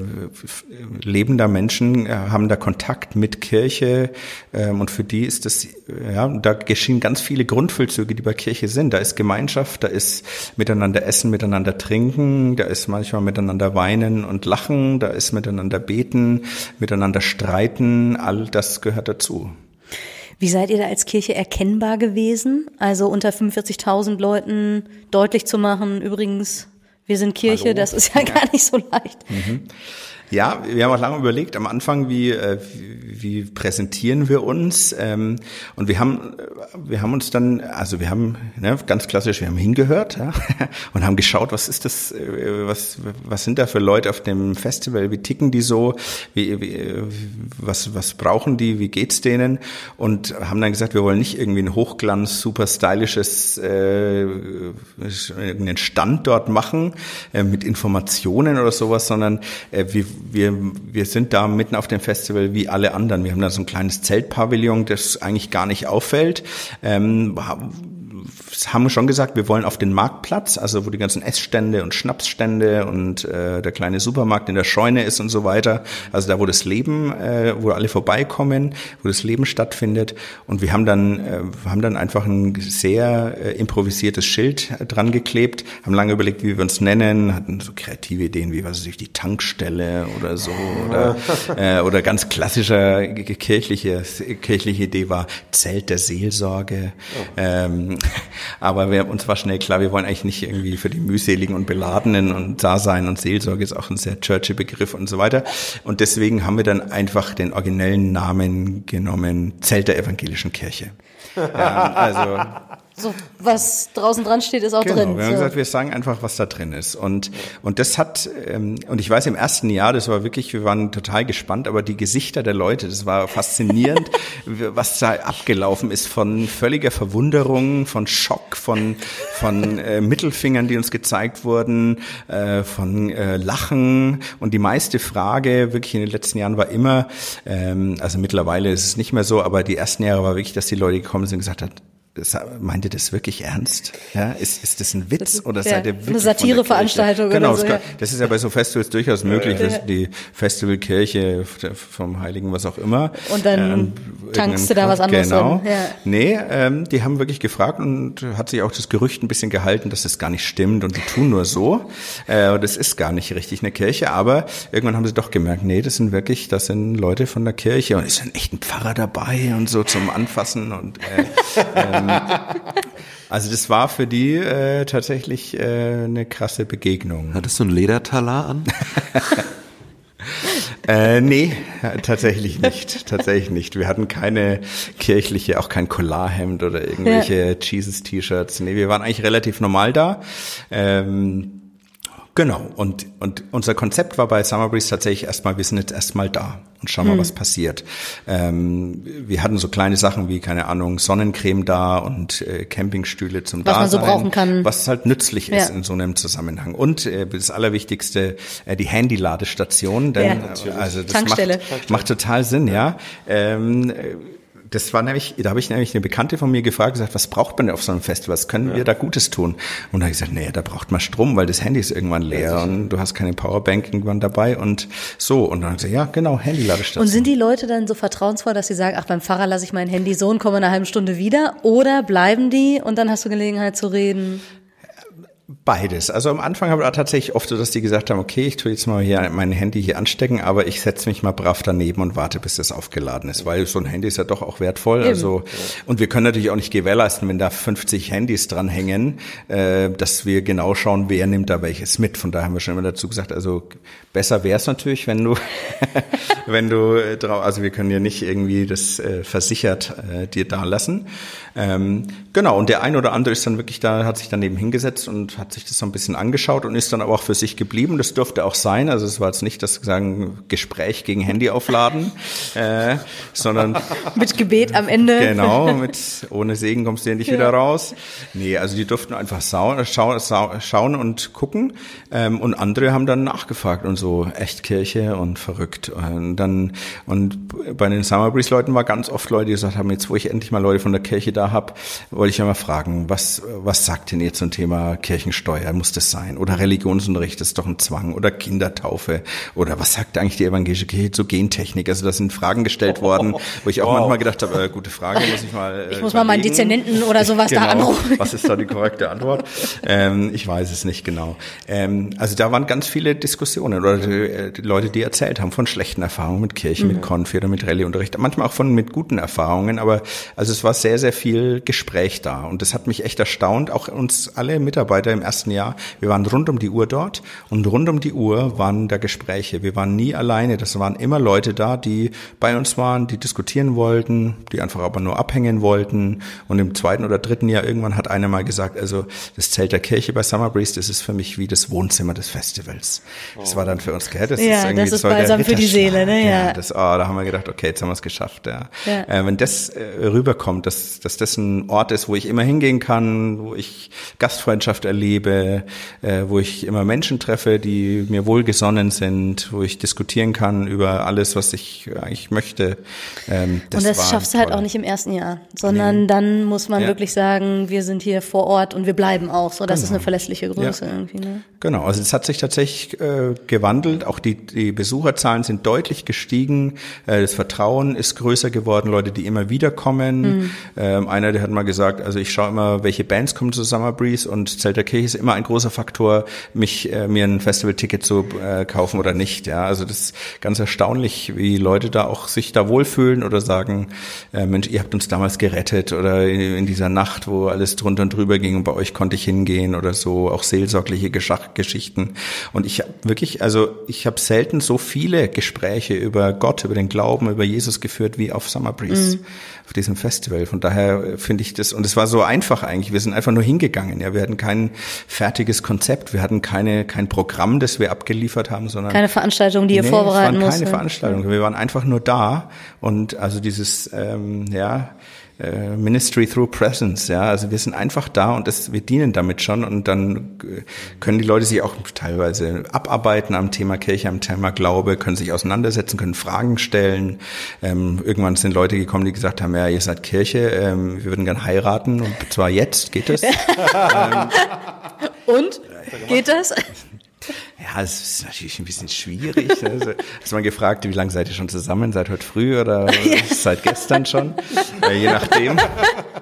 lebender Menschen, äh, haben da Kontakt mit Kirche. Ähm, und für die ist das, ja, da geschehen ganz viele Grundfüllzüge, die bei Kirche sind. Da ist Gemeinschaft, da ist miteinander essen, miteinander trinken, da ist manchmal miteinander weinen und lachen da ist miteinander beten, miteinander streiten, all das gehört dazu. Wie seid ihr da als Kirche erkennbar gewesen? Also unter 45.000 Leuten deutlich zu machen, übrigens, wir sind Kirche, Hallo. das ist ja gar nicht so leicht. Mhm. Ja, wir haben auch lange überlegt am Anfang, wie, äh, wie, präsentieren wir uns. Ähm, und wir haben, wir haben uns dann, also wir haben ne, ganz klassisch, wir haben hingehört ja, und haben geschaut, was ist das, äh, was, was sind da für Leute auf dem Festival, wie ticken die so, wie, wie, was, was brauchen die, wie geht's denen? Und haben dann gesagt, wir wollen nicht irgendwie ein Hochglanz, super stylisches äh, irgendeinen Stand dort machen äh, mit Informationen oder sowas, sondern äh, wir wir, wir sind da mitten auf dem Festival wie alle anderen. Wir haben da so ein kleines Zeltpavillon, das eigentlich gar nicht auffällt. Ähm, haben schon gesagt, wir wollen auf den Marktplatz, also wo die ganzen Essstände und Schnapsstände und äh, der kleine Supermarkt in der Scheune ist und so weiter. Also da, wo das Leben, äh, wo alle vorbeikommen, wo das Leben stattfindet. Und wir haben dann, äh, haben dann einfach ein sehr äh, improvisiertes Schild dran geklebt, haben lange überlegt, wie wir uns nennen, hatten so kreative Ideen wie, was weiß ich, die Tankstelle oder so oder, äh, oder ganz klassischer kirchliche, kirchliche Idee war Zelt der Seelsorge. Oh. Ähm, aber wir, uns war schnell klar, wir wollen eigentlich nicht irgendwie für die mühseligen und beladenen und Dasein und Seelsorge ist auch ein sehr churchy Begriff und so weiter. Und deswegen haben wir dann einfach den originellen Namen genommen, Zelt der evangelischen Kirche. Ja, also so was draußen dran steht, ist auch genau, drin. Wir haben so. gesagt, wir sagen einfach, was da drin ist. Und und das hat ähm, und ich weiß im ersten Jahr, das war wirklich, wir waren total gespannt, aber die Gesichter der Leute, das war faszinierend, was da abgelaufen ist von völliger Verwunderung, von Schock, von von äh, Mittelfingern, die uns gezeigt wurden, äh, von äh, Lachen und die meiste Frage wirklich in den letzten Jahren war immer, ähm, also mittlerweile ist es nicht mehr so, aber die ersten Jahre war wirklich, dass die Leute gekommen sind und gesagt haben, meint ihr das wirklich ernst? Ja, ist, ist das ein Witz oder ja, seid ihr wirklich eine Satireveranstaltung genau, oder so? Kann, das ist ja bei so Festivals durchaus möglich, ja. die Festivalkirche vom Heiligen was auch immer. Und dann ähm, tankst du da was anderes Genau. Ja. Nee, ähm, die haben wirklich gefragt und hat sich auch das Gerücht ein bisschen gehalten, dass das gar nicht stimmt und die tun nur so. Äh, das ist gar nicht richtig eine Kirche, aber irgendwann haben sie doch gemerkt, nee, das sind wirklich, das sind Leute von der Kirche und es sind echt ein Pfarrer dabei und so zum Anfassen und äh, ähm, also das war für die äh, tatsächlich äh, eine krasse Begegnung. Hattest du ein Ledertalar an? äh, nee, tatsächlich nicht. Tatsächlich nicht. Wir hatten keine kirchliche, auch kein Collarhemd oder irgendwelche ja. Jesus-T-Shirts. Nee, wir waren eigentlich relativ normal da. Ähm, Genau, und, und unser Konzept war bei Summer Breeze tatsächlich erstmal, wir sind jetzt erstmal da und schauen mal, hm. was passiert. Ähm, wir hatten so kleine Sachen wie, keine Ahnung, Sonnencreme da und äh, Campingstühle zum was Dasein. Was man so brauchen kann. Was halt nützlich ist ja. in so einem Zusammenhang. Und äh, das Allerwichtigste, äh, die Handy-Ladestation, denn ja, also das macht, macht total Sinn, ja. Ähm, das war nämlich, da habe ich nämlich eine Bekannte von mir gefragt, gesagt, was braucht man denn auf so einem Festival? Was können ja. wir da Gutes tun? Und da habe ich gesagt, nee, da braucht man Strom, weil das Handy ist irgendwann leer ja, und du hast keine Powerbank irgendwann dabei und so. Und dann habe ich gesagt, ja, genau, Handy-Ladestation. Und sind die Leute dann so vertrauensvoll, dass sie sagen, ach, beim Fahrer lasse ich mein Handy so und komme in einer halben Stunde wieder? Oder bleiben die und dann hast du Gelegenheit zu reden? Beides. Also am Anfang habe ich tatsächlich oft so, dass die gesagt haben, okay, ich tue jetzt mal hier mein Handy hier anstecken, aber ich setze mich mal brav daneben und warte, bis das aufgeladen ist, weil so ein Handy ist ja doch auch wertvoll. Eben. Also und wir können natürlich auch nicht gewährleisten, wenn da 50 Handys dranhängen, äh, dass wir genau schauen, wer nimmt da welches mit. Von daher haben wir schon immer dazu gesagt, also besser wäre es natürlich, wenn du, wenn du äh, drauf, also wir können ja nicht irgendwie das äh, versichert äh, dir da lassen. Ähm, genau. Und der ein oder andere ist dann wirklich da, hat sich daneben hingesetzt und hat sich das so ein bisschen angeschaut und ist dann aber auch für sich geblieben. Das dürfte auch sein. Also es war jetzt nicht das sagen Gespräch gegen Handy aufladen, äh, sondern mit Gebet am Ende. Genau, mit ohne Segen kommst du ja nicht ja. wieder raus. Nee, also die durften einfach schauen, schauen und gucken. Ähm, und andere haben dann nachgefragt und so echt Kirche und verrückt. Und dann und bei den Summer Breeze Leuten war ganz oft Leute, die gesagt haben, jetzt wo ich endlich mal Leute von der Kirche da habe, wollte ich ja mal fragen, was was sagt denn ihr zum Thema Kirche? Kirchensteuer muss das sein oder Religionsunterricht ist doch ein Zwang oder Kindertaufe oder was sagt eigentlich die evangelische Kirche zur Gentechnik? Also das sind Fragen gestellt worden, wo ich auch wow. manchmal gedacht habe, äh, gute Frage, muss ich mal. Äh, ich muss mal meinen Dezernenten oder sowas genau. da anrufen. Was ist da die korrekte Antwort? ähm, ich weiß es nicht genau. Ähm, also da waren ganz viele Diskussionen oder die, die, Leute, die erzählt haben von schlechten Erfahrungen mit Kirche, mhm. mit Konfi oder mit Rallyeunterricht, manchmal auch von mit guten Erfahrungen, aber also es war sehr, sehr viel Gespräch da und das hat mich echt erstaunt, auch uns alle Mitarbeiter im ersten Jahr. Wir waren rund um die Uhr dort und rund um die Uhr waren da Gespräche. Wir waren nie alleine. Das waren immer Leute da, die bei uns waren, die diskutieren wollten, die einfach aber nur abhängen wollten. Und im zweiten oder dritten Jahr irgendwann hat einer mal gesagt, also das Zelt der Kirche bei Summer Breeze, das ist für mich wie das Wohnzimmer des Festivals. Das war dann für uns, gell? Das ja, ist irgendwie das ist balsam für die Seele, ne? Ja. ja das, oh, da haben wir gedacht, okay, jetzt haben wir es geschafft. Ja. ja. Äh, wenn das äh, rüberkommt, dass, dass das ein Ort ist, wo ich immer hingehen kann, wo ich Gastfreundschaft erlebe, lebe, äh, wo ich immer Menschen treffe, die mir wohlgesonnen sind, wo ich diskutieren kann über alles, was ich eigentlich möchte. Ähm, das und das schaffst du halt auch nicht im ersten Jahr, sondern nee. dann muss man ja. wirklich sagen, wir sind hier vor Ort und wir bleiben auch. So, das genau. ist eine verlässliche Größe ja. irgendwie. Ne? Genau, also es hat sich tatsächlich äh, gewandelt. Auch die, die Besucherzahlen sind deutlich gestiegen. Äh, das Vertrauen ist größer geworden. Leute, die immer wieder kommen. Mhm. Ähm, einer, der hat mal gesagt, also ich schaue immer, welche Bands kommen zu Summer Breeze und Zelt der Kirche ist immer ein großer Faktor, mich äh, mir ein Festival-Ticket zu äh, kaufen oder nicht. Ja, also das ist ganz erstaunlich, wie Leute da auch sich da wohlfühlen oder sagen, äh, Mensch, ihr habt uns damals gerettet oder in, in dieser Nacht, wo alles drunter und drüber ging und bei euch konnte ich hingehen oder so, auch seelsorgliche Geschichten. Und ich habe wirklich, also ich habe selten so viele Gespräche über Gott, über den Glauben, über Jesus geführt wie auf Summer Breeze, mhm. Auf diesem Festival. Von daher finde ich das, und es war so einfach eigentlich. Wir sind einfach nur hingegangen. Ja, wir hatten kein fertiges Konzept, wir hatten keine kein Programm, das wir abgeliefert haben, sondern keine Veranstaltung, die ihr nee, vorbereiten es waren keine Veranstaltung. Wir waren einfach nur da und also dieses ähm, ja äh, Ministry through Presence, ja, also wir sind einfach da und das, wir dienen damit schon und dann äh, können die Leute sich auch teilweise abarbeiten am Thema Kirche, am Thema Glaube, können sich auseinandersetzen, können Fragen stellen. Ähm, irgendwann sind Leute gekommen, die gesagt haben, ja, ihr seid Kirche, ähm, wir würden gern heiraten und zwar jetzt, geht es? ähm, und? Geht das? Ja, es ist natürlich ein bisschen schwierig. Also, hast mal gefragt, wie lange seid ihr schon zusammen? Seit heute früh oder seit gestern schon? Ja, je nachdem.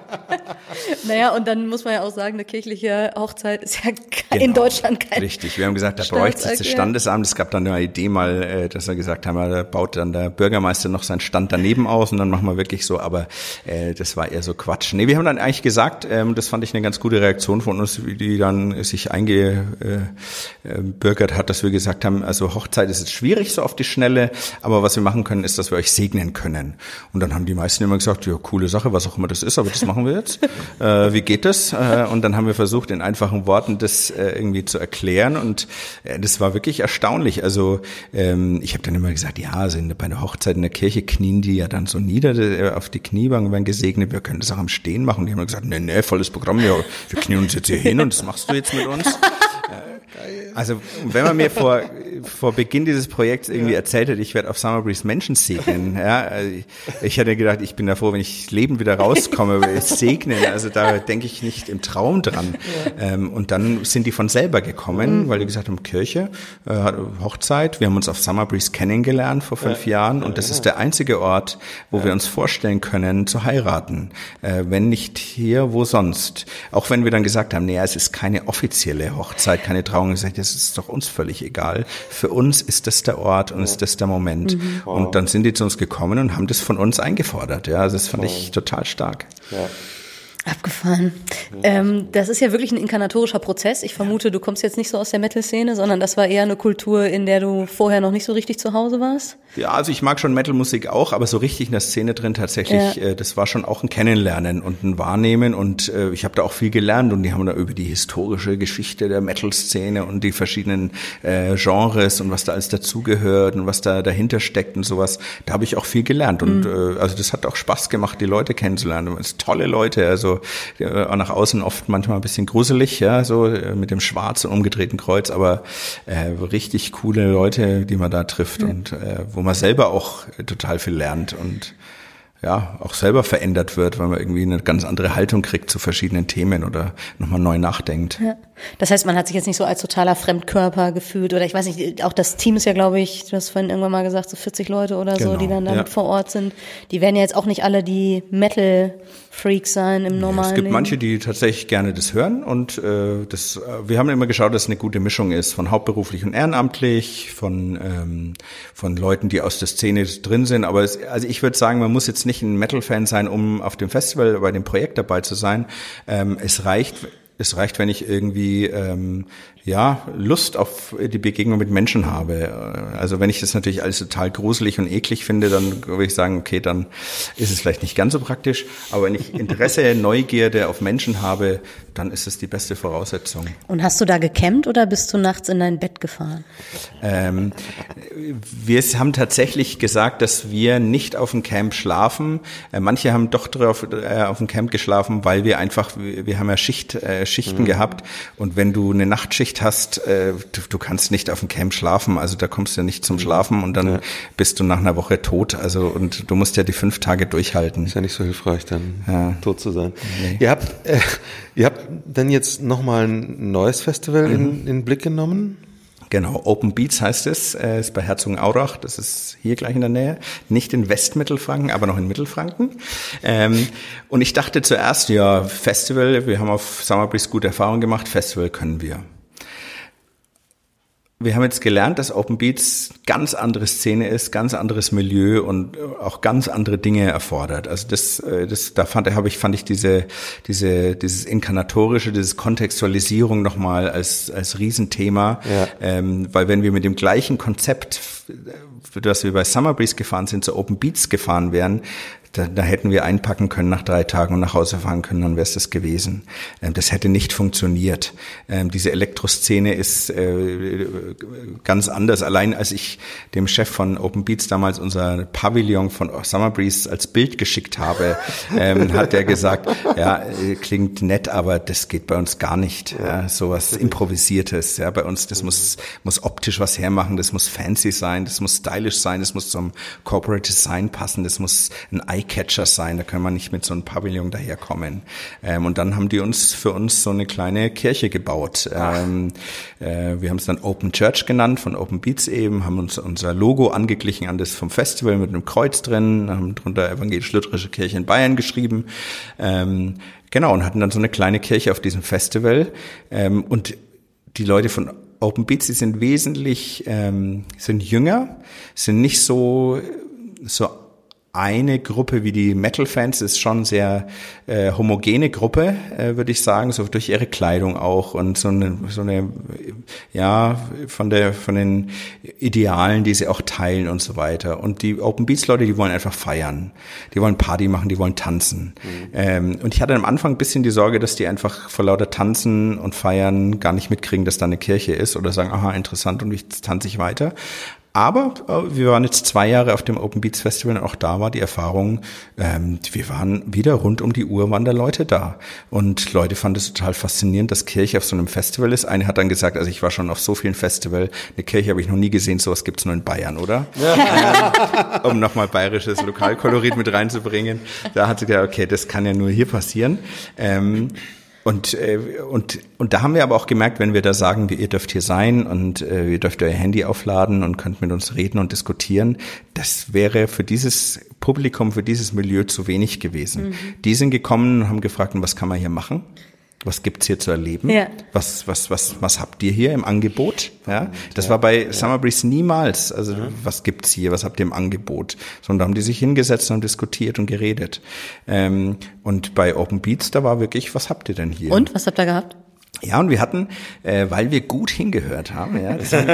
Naja, und dann muss man ja auch sagen, eine kirchliche Hochzeit ist ja genau, in Deutschland kein Richtig, wir haben gesagt, da bräuchte es das Standesamt. Es gab dann eine Idee mal, äh, dass wir gesagt haben, da baut dann der Bürgermeister noch seinen Stand daneben aus und dann machen wir wirklich so, aber äh, das war eher so Quatsch. Nee, wir haben dann eigentlich gesagt, ähm, das fand ich eine ganz gute Reaktion von uns, wie die dann sich eingebürgert hat, dass wir gesagt haben, also Hochzeit ist jetzt schwierig so auf die Schnelle, aber was wir machen können, ist, dass wir euch segnen können. Und dann haben die meisten immer gesagt, ja, coole Sache, was auch immer das ist, aber das machen wir jetzt. äh, wie geht das? Äh, und dann haben wir versucht, in einfachen Worten das äh, irgendwie zu erklären. Und äh, das war wirklich erstaunlich. Also ähm, ich habe dann immer gesagt, ja, also in, bei einer Hochzeit in der Kirche knien die ja dann so nieder äh, auf die Kniebank werden gesegnet. Wir können das auch am Stehen machen. Die haben gesagt, nee, nee, volles Programm. Ja, wir knien uns jetzt hier hin und das machst du jetzt mit uns. Also wenn man mir vor, vor Beginn dieses Projekts irgendwie ja. erzählt hätte, ich werde auf Summer Breeze Menschen segnen, ja, also ich, ich hätte gedacht, ich bin davor, wenn ich lebend wieder rauskomme, segnen, also da denke ich nicht im Traum dran. Ja. Ähm, und dann sind die von selber gekommen, mhm. weil die gesagt haben, Kirche, äh, Hochzeit, wir haben uns auf Summer Breeze kennengelernt vor fünf ja. Jahren und das ist der einzige Ort, wo wir uns vorstellen können, zu heiraten. Äh, wenn nicht hier, wo sonst? Auch wenn wir dann gesagt haben, naja, es ist keine offizielle Hochzeit, keine Trauung, das ist doch uns völlig egal. Für uns ist das der Ort und ist das der Moment. Mhm. Und dann sind die zu uns gekommen und haben das von uns eingefordert. Ja, also das fand ich total stark. Ja. Abgefahren. Ähm, das ist ja wirklich ein inkarnatorischer Prozess. Ich vermute, du kommst jetzt nicht so aus der Metal-Szene, sondern das war eher eine Kultur, in der du vorher noch nicht so richtig zu Hause warst. Ja, also ich mag schon Metal-Musik auch, aber so richtig in der Szene drin tatsächlich, ja. äh, das war schon auch ein Kennenlernen und ein Wahrnehmen und äh, ich habe da auch viel gelernt und die haben da über die historische Geschichte der Metal-Szene und die verschiedenen äh, Genres und was da alles dazugehört und was da dahinter steckt und sowas. Da habe ich auch viel gelernt und mhm. äh, also das hat auch Spaß gemacht, die Leute kennenzulernen. Das sind tolle Leute, also äh, nach außen oft manchmal ein bisschen gruselig, ja, so äh, mit dem schwarzen umgedrehten Kreuz, aber äh, richtig coole Leute, die man da trifft ja. und äh, wo man selber auch total viel lernt und ja, auch selber verändert wird, weil man irgendwie eine ganz andere Haltung kriegt zu verschiedenen Themen oder nochmal neu nachdenkt. Ja. Das heißt, man hat sich jetzt nicht so als totaler Fremdkörper gefühlt oder ich weiß nicht, auch das Team ist ja, glaube ich, du hast vorhin irgendwann mal gesagt, so 40 Leute oder genau, so, die dann damit ja. vor Ort sind. Die werden ja jetzt auch nicht alle die Metal-Freaks sein im normalen ja, Es gibt Leben. manche, die tatsächlich gerne das hören und äh, das, äh, wir haben immer geschaut, dass es eine gute Mischung ist von hauptberuflich und ehrenamtlich, von, ähm, von Leuten, die aus der Szene drin sind. Aber es, also ich würde sagen, man muss jetzt nicht ein Metal-Fan sein, um auf dem Festival bei dem Projekt dabei zu sein. Ähm, es reicht, es reicht, wenn ich irgendwie ähm, ja, Lust auf die Begegnung mit Menschen habe. Also wenn ich das natürlich alles total gruselig und eklig finde, dann würde ich sagen, okay, dann ist es vielleicht nicht ganz so praktisch. Aber wenn ich Interesse, Neugierde auf Menschen habe, dann ist es die beste Voraussetzung. Und hast du da gecampt oder bist du nachts in dein Bett gefahren? Ähm, wir haben tatsächlich gesagt, dass wir nicht auf dem Camp schlafen. Äh, manche haben doch drauf, äh, auf dem Camp geschlafen, weil wir einfach, wir, wir haben ja Schicht, äh, Schichten mhm. gehabt. Und wenn du eine Nachtschicht hast, äh, du, du, kannst nicht auf dem Camp schlafen. Also da kommst du nicht zum mhm. Schlafen und dann ja. bist du nach einer Woche tot. Also und du musst ja die fünf Tage durchhalten. Ist ja nicht so hilfreich, dann ja. tot zu sein. Nee. Ihr habt, äh, ihr habt dann jetzt nochmal ein neues Festival mhm. in, in Blick genommen? Genau, Open Beats heißt es, äh, ist bei Herzogenaurach, das ist hier gleich in der Nähe, nicht in Westmittelfranken, aber noch in Mittelfranken. Ähm, und ich dachte zuerst, ja, Festival, wir haben auf Summer Breeze gute Erfahrungen gemacht, Festival können wir wir haben jetzt gelernt, dass Open Beats ganz andere Szene ist, ganz anderes Milieu und auch ganz andere Dinge erfordert. Also das, äh, das da fand, habe ich, fand ich diese, diese, dieses inkarnatorische, dieses Kontextualisierung nochmal als als Riesenthema, ja. ähm, weil wenn wir mit dem gleichen Konzept, für das wir bei Summer Breeze gefahren sind, zu Open Beats gefahren wären, da, da hätten wir einpacken können nach drei Tagen und nach Hause fahren können, dann wäre es das gewesen. Ähm, das hätte nicht funktioniert. Ähm, diese Elektroszene ist äh, ganz anders. Allein als ich dem Chef von Open Beats damals unser Pavillon von Summer Breeze als Bild geschickt habe, ähm, hat er gesagt, ja, äh, klingt nett, aber das geht bei uns gar nicht. Ja, sowas Improvisiertes. Ja, bei uns, das muss, muss optisch was hermachen, das muss fancy sein, das muss stylisch sein, das muss zum Corporate Design passen, das muss ein Eyecatcher sein, da können wir nicht mit so einem Pavillon daherkommen. Ähm, und dann haben die uns für uns so eine kleine Kirche gebaut. Ähm, äh, wir haben es dann Open Church genannt, von Open Beats eben, haben uns unser Logo angeglichen an das vom Festival mit einem Kreuz drin, haben drunter Evangelisch-Lutherische Kirche in Bayern geschrieben. Ähm, genau, und hatten dann so eine kleine Kirche auf diesem Festival. Ähm, und die Leute von Open Beats, die sind wesentlich, ähm, sind jünger, sind nicht so, so eine Gruppe wie die Metal-Fans ist schon sehr äh, homogene Gruppe, äh, würde ich sagen, so durch ihre Kleidung auch und so eine, so eine, ja, von der, von den Idealen, die sie auch teilen und so weiter. Und die Open Beats Leute, die wollen einfach feiern, die wollen Party machen, die wollen tanzen. Mhm. Ähm, und ich hatte am Anfang ein bisschen die Sorge, dass die einfach vor lauter Tanzen und Feiern gar nicht mitkriegen, dass da eine Kirche ist oder sagen, aha, interessant und jetzt tanze ich weiter. Aber äh, wir waren jetzt zwei Jahre auf dem Open Beats Festival und auch da war die Erfahrung, ähm, wir waren wieder rund um die Uhr, waren da Leute da. Und Leute fanden es total faszinierend, dass Kirche auf so einem Festival ist. Eine hat dann gesagt, also ich war schon auf so vielen Festivals, eine Kirche habe ich noch nie gesehen, sowas gibt's nur in Bayern, oder? Ja. ähm, um nochmal bayerisches Lokalkolorit mit reinzubringen. Da hat sie gesagt, okay, das kann ja nur hier passieren. Ähm, und, äh, und, und da haben wir aber auch gemerkt, wenn wir da sagen, ihr dürft hier sein und äh, ihr dürft euer Handy aufladen und könnt mit uns reden und diskutieren, das wäre für dieses Publikum, für dieses Milieu zu wenig gewesen. Mhm. Die sind gekommen und haben gefragt, was kann man hier machen? Was gibt's hier zu erleben? Ja. Was, was, was, was habt ihr hier im Angebot? Ja, das war bei ja. Summer Breeze niemals. Also, ja. was gibt's hier? Was habt ihr im Angebot? Sondern da haben die sich hingesetzt und diskutiert und geredet. Ähm, und bei Open Beats, da war wirklich, was habt ihr denn hier? Und, was habt ihr gehabt? Ja, und wir hatten, äh, weil wir gut hingehört haben, ja, das haben,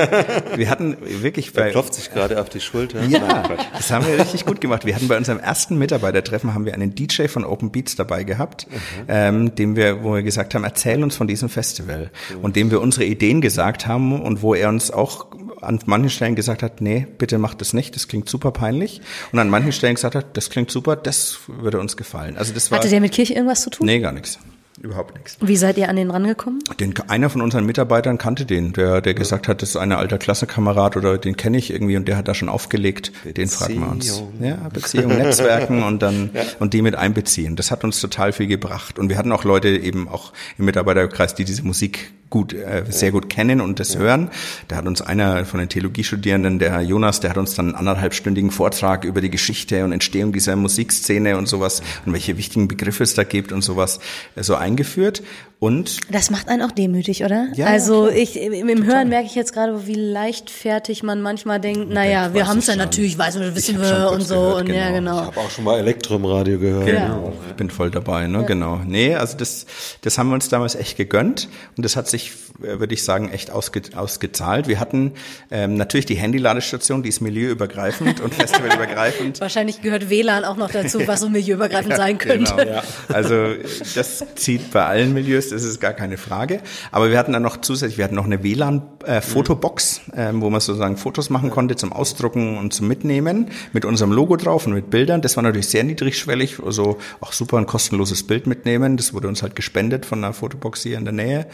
wir hatten wirklich bei... Er klopft sich gerade auf die Schulter. Ja, das haben wir richtig gut gemacht. Wir hatten bei unserem ersten Mitarbeitertreffen, haben wir einen DJ von Open Beats dabei gehabt, mhm. ähm, dem wir, wo wir gesagt haben, erzähl uns von diesem Festival. Mhm. Und dem wir unsere Ideen gesagt haben und wo er uns auch an manchen Stellen gesagt hat, nee, bitte macht das nicht, das klingt super peinlich. Und an manchen Stellen gesagt hat, das klingt super, das würde uns gefallen. Also das war... Hatte der mit Kirche irgendwas zu tun? Nee, gar nichts überhaupt nichts. Wie seid ihr an den rangekommen? Den, einer von unseren Mitarbeitern kannte den, der, der gesagt hat, das ist ein alter Klassenkamerad oder den kenne ich irgendwie und der hat da schon aufgelegt. Beziehung. Den fragen wir uns. Ja, Beziehung, Netzwerken und dann ja. und die mit einbeziehen. Das hat uns total viel gebracht. Und wir hatten auch Leute eben auch im Mitarbeiterkreis, die diese Musik gut, äh, sehr gut kennen und das hören. Da hat uns einer von den Theologiestudierenden, der Jonas, der hat uns dann einen anderthalbstündigen Vortrag über die Geschichte und Entstehung dieser Musikszene und sowas und welche wichtigen Begriffe es da gibt und sowas äh, so eingeführt. Und das macht einen auch demütig, oder? Ja, also ja, ich im, im Hören merke ich jetzt gerade, wie leichtfertig man manchmal denkt, naja, wir haben es ja natürlich, weiß wir, wissen wir und so gehört, und genau. ja genau. Ich habe auch schon mal Elektro im Radio gehört. Genau. Ich bin voll dabei, ne? Ja. Genau. Nee, also das das haben wir uns damals echt gegönnt und das hat sich äh, würde ich sagen echt ausge, ausgezahlt. Wir hatten ähm, natürlich die Handy-Ladestation, die ist milieuübergreifend und festivalübergreifend. Wahrscheinlich gehört WLAN auch noch dazu, was so milieuübergreifend sein könnte. Genau, ja. Also das zieht bei allen Milieus das ist gar keine Frage. Aber wir hatten dann noch zusätzlich, wir hatten noch eine WLAN-Fotobox, äh, äh, wo man sozusagen Fotos machen konnte zum Ausdrucken und zum Mitnehmen mit unserem Logo drauf und mit Bildern. Das war natürlich sehr niedrigschwellig, also auch super ein kostenloses Bild mitnehmen. Das wurde uns halt gespendet von einer Fotobox hier in der Nähe.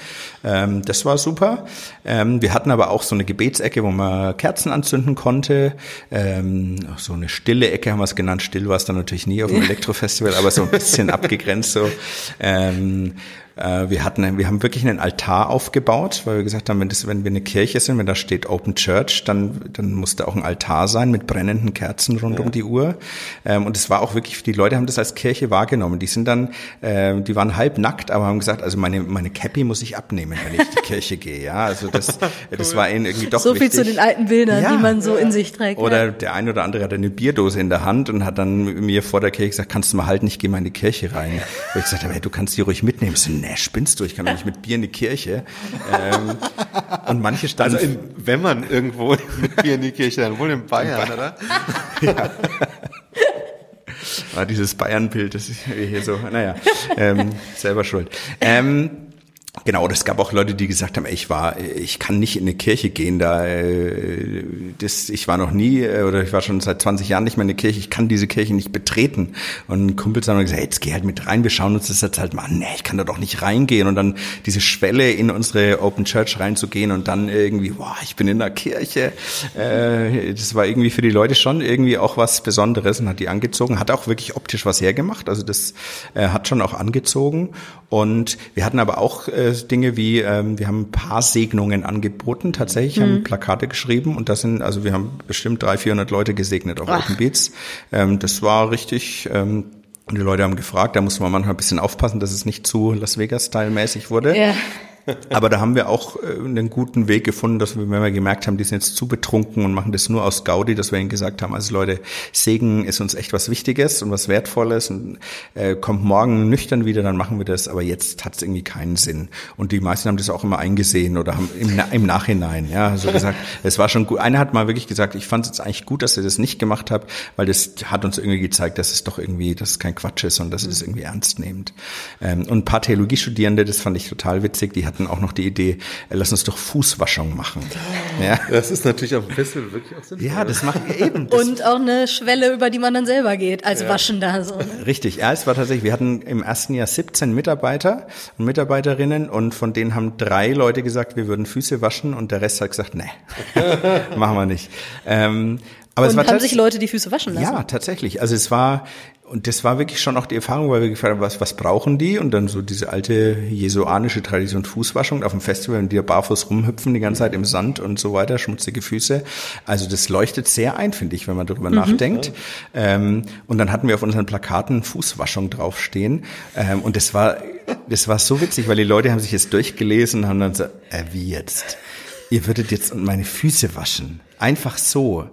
Ähm, das war super. Ähm, wir hatten aber auch so eine Gebetsecke, wo man Kerzen anzünden konnte. Ähm, so eine stille Ecke haben wir es genannt. Still war es dann natürlich nie auf dem Elektrofestival, aber so ein bisschen abgegrenzt so. Ähm, äh, wir hatten, wir haben wirklich einen Altar aufgebaut, weil wir gesagt haben, wenn, das, wenn wir eine Kirche sind, wenn da steht Open Church, dann, dann muss da auch ein Altar sein mit brennenden Kerzen rund ja. um die Uhr. Ähm, und es war auch wirklich, die Leute haben das als Kirche wahrgenommen. Die sind dann, äh, die waren halb nackt, aber haben gesagt, also meine, meine Cappy muss ich abnehmen, wenn ich in die Kirche gehe. Ja, also das, das war ihnen irgendwie doch So viel wichtig. zu den alten Bildern, ja, die man so ja. in sich trägt. Oder ja. der eine oder andere hatte eine Bierdose in der Hand und hat dann mir vor der Kirche gesagt, kannst du mal halten, ich gehe mal in die Kirche rein. Wo ich gesagt habe, hey, du kannst die ruhig mitnehmen. So, ne, spinnst du, ich kann doch nicht mit Bier in die Kirche. Ähm, und manche standen... Also in, wenn man irgendwo mit Bier in die Kirche, dann wohl in Bayern, in Bayern. oder? ja. War dieses Bayern-Bild, das ist hier so, naja, ähm, selber schuld. Ähm, Genau, es gab auch Leute, die gesagt haben, ey, ich war, ich kann nicht in eine Kirche gehen, da, äh, das, ich war noch nie äh, oder ich war schon seit 20 Jahren nicht mehr in der Kirche, ich kann diese Kirche nicht betreten. Und Kumpels haben gesagt, jetzt geh halt mit rein, wir schauen uns das jetzt halt mal an. Nee, ich kann da doch nicht reingehen und dann diese Schwelle in unsere Open Church reinzugehen und dann irgendwie, boah, ich bin in der Kirche. Äh, das war irgendwie für die Leute schon irgendwie auch was Besonderes und hat die angezogen, hat auch wirklich optisch was hergemacht, also das äh, hat schon auch angezogen und wir hatten aber auch äh, Dinge wie, ähm, wir haben ein paar Segnungen angeboten, tatsächlich, mhm. haben Plakate geschrieben und das sind, also wir haben bestimmt 300, 400 Leute gesegnet auf Ach. Open Beats. Ähm, das war richtig, ähm, und die Leute haben gefragt, da muss man manchmal ein bisschen aufpassen, dass es nicht zu Las Vegas-Style-mäßig wurde. Ja. Aber da haben wir auch äh, einen guten Weg gefunden, dass wir, wenn wir gemerkt haben, die sind jetzt zu betrunken und machen das nur aus Gaudi, dass wir ihnen gesagt haben, also Leute, Segen ist uns echt was Wichtiges und was Wertvolles und äh, kommt morgen nüchtern wieder, dann machen wir das, aber jetzt hat es irgendwie keinen Sinn. Und die meisten haben das auch immer eingesehen oder haben im, im Nachhinein, ja, so gesagt, es war schon gut. Einer hat mal wirklich gesagt, ich fand es jetzt eigentlich gut, dass ihr das nicht gemacht habt, weil das hat uns irgendwie gezeigt, dass es doch irgendwie, dass es kein Quatsch ist und dass das irgendwie ernst nehmt. Ähm, und ein paar Theologiestudierende, das fand ich total witzig, die hatten hatten auch noch die Idee, äh, lass uns doch Fußwaschung machen. Ja. Das ist natürlich auf dem Festival wirklich auch sinnvoll. Ja, das machen wir eben. Das und auch eine Schwelle, über die man dann selber geht, als ja. Waschender. So, ne? Richtig, ja, es war tatsächlich, wir hatten im ersten Jahr 17 Mitarbeiter und Mitarbeiterinnen und von denen haben drei Leute gesagt, wir würden Füße waschen und der Rest hat gesagt, nee, machen wir nicht. Ähm, aber und es war haben sich Leute die Füße waschen lassen? Ja, tatsächlich. Also es war, und das war wirklich schon auch die Erfahrung, weil wir gefragt haben, was, was brauchen die? Und dann so diese alte jesuanische Tradition Fußwaschung auf dem Festival, wenn die da barfuß rumhüpfen die ganze Zeit im Sand und so weiter, schmutzige Füße. Also das leuchtet sehr ein, finde ich, wenn man darüber mhm. nachdenkt. Ähm, und dann hatten wir auf unseren Plakaten Fußwaschung draufstehen. Ähm, und das war, das war so witzig, weil die Leute haben sich jetzt durchgelesen und haben dann so, äh, wie jetzt? Ihr würdet jetzt meine Füße waschen. Einfach so.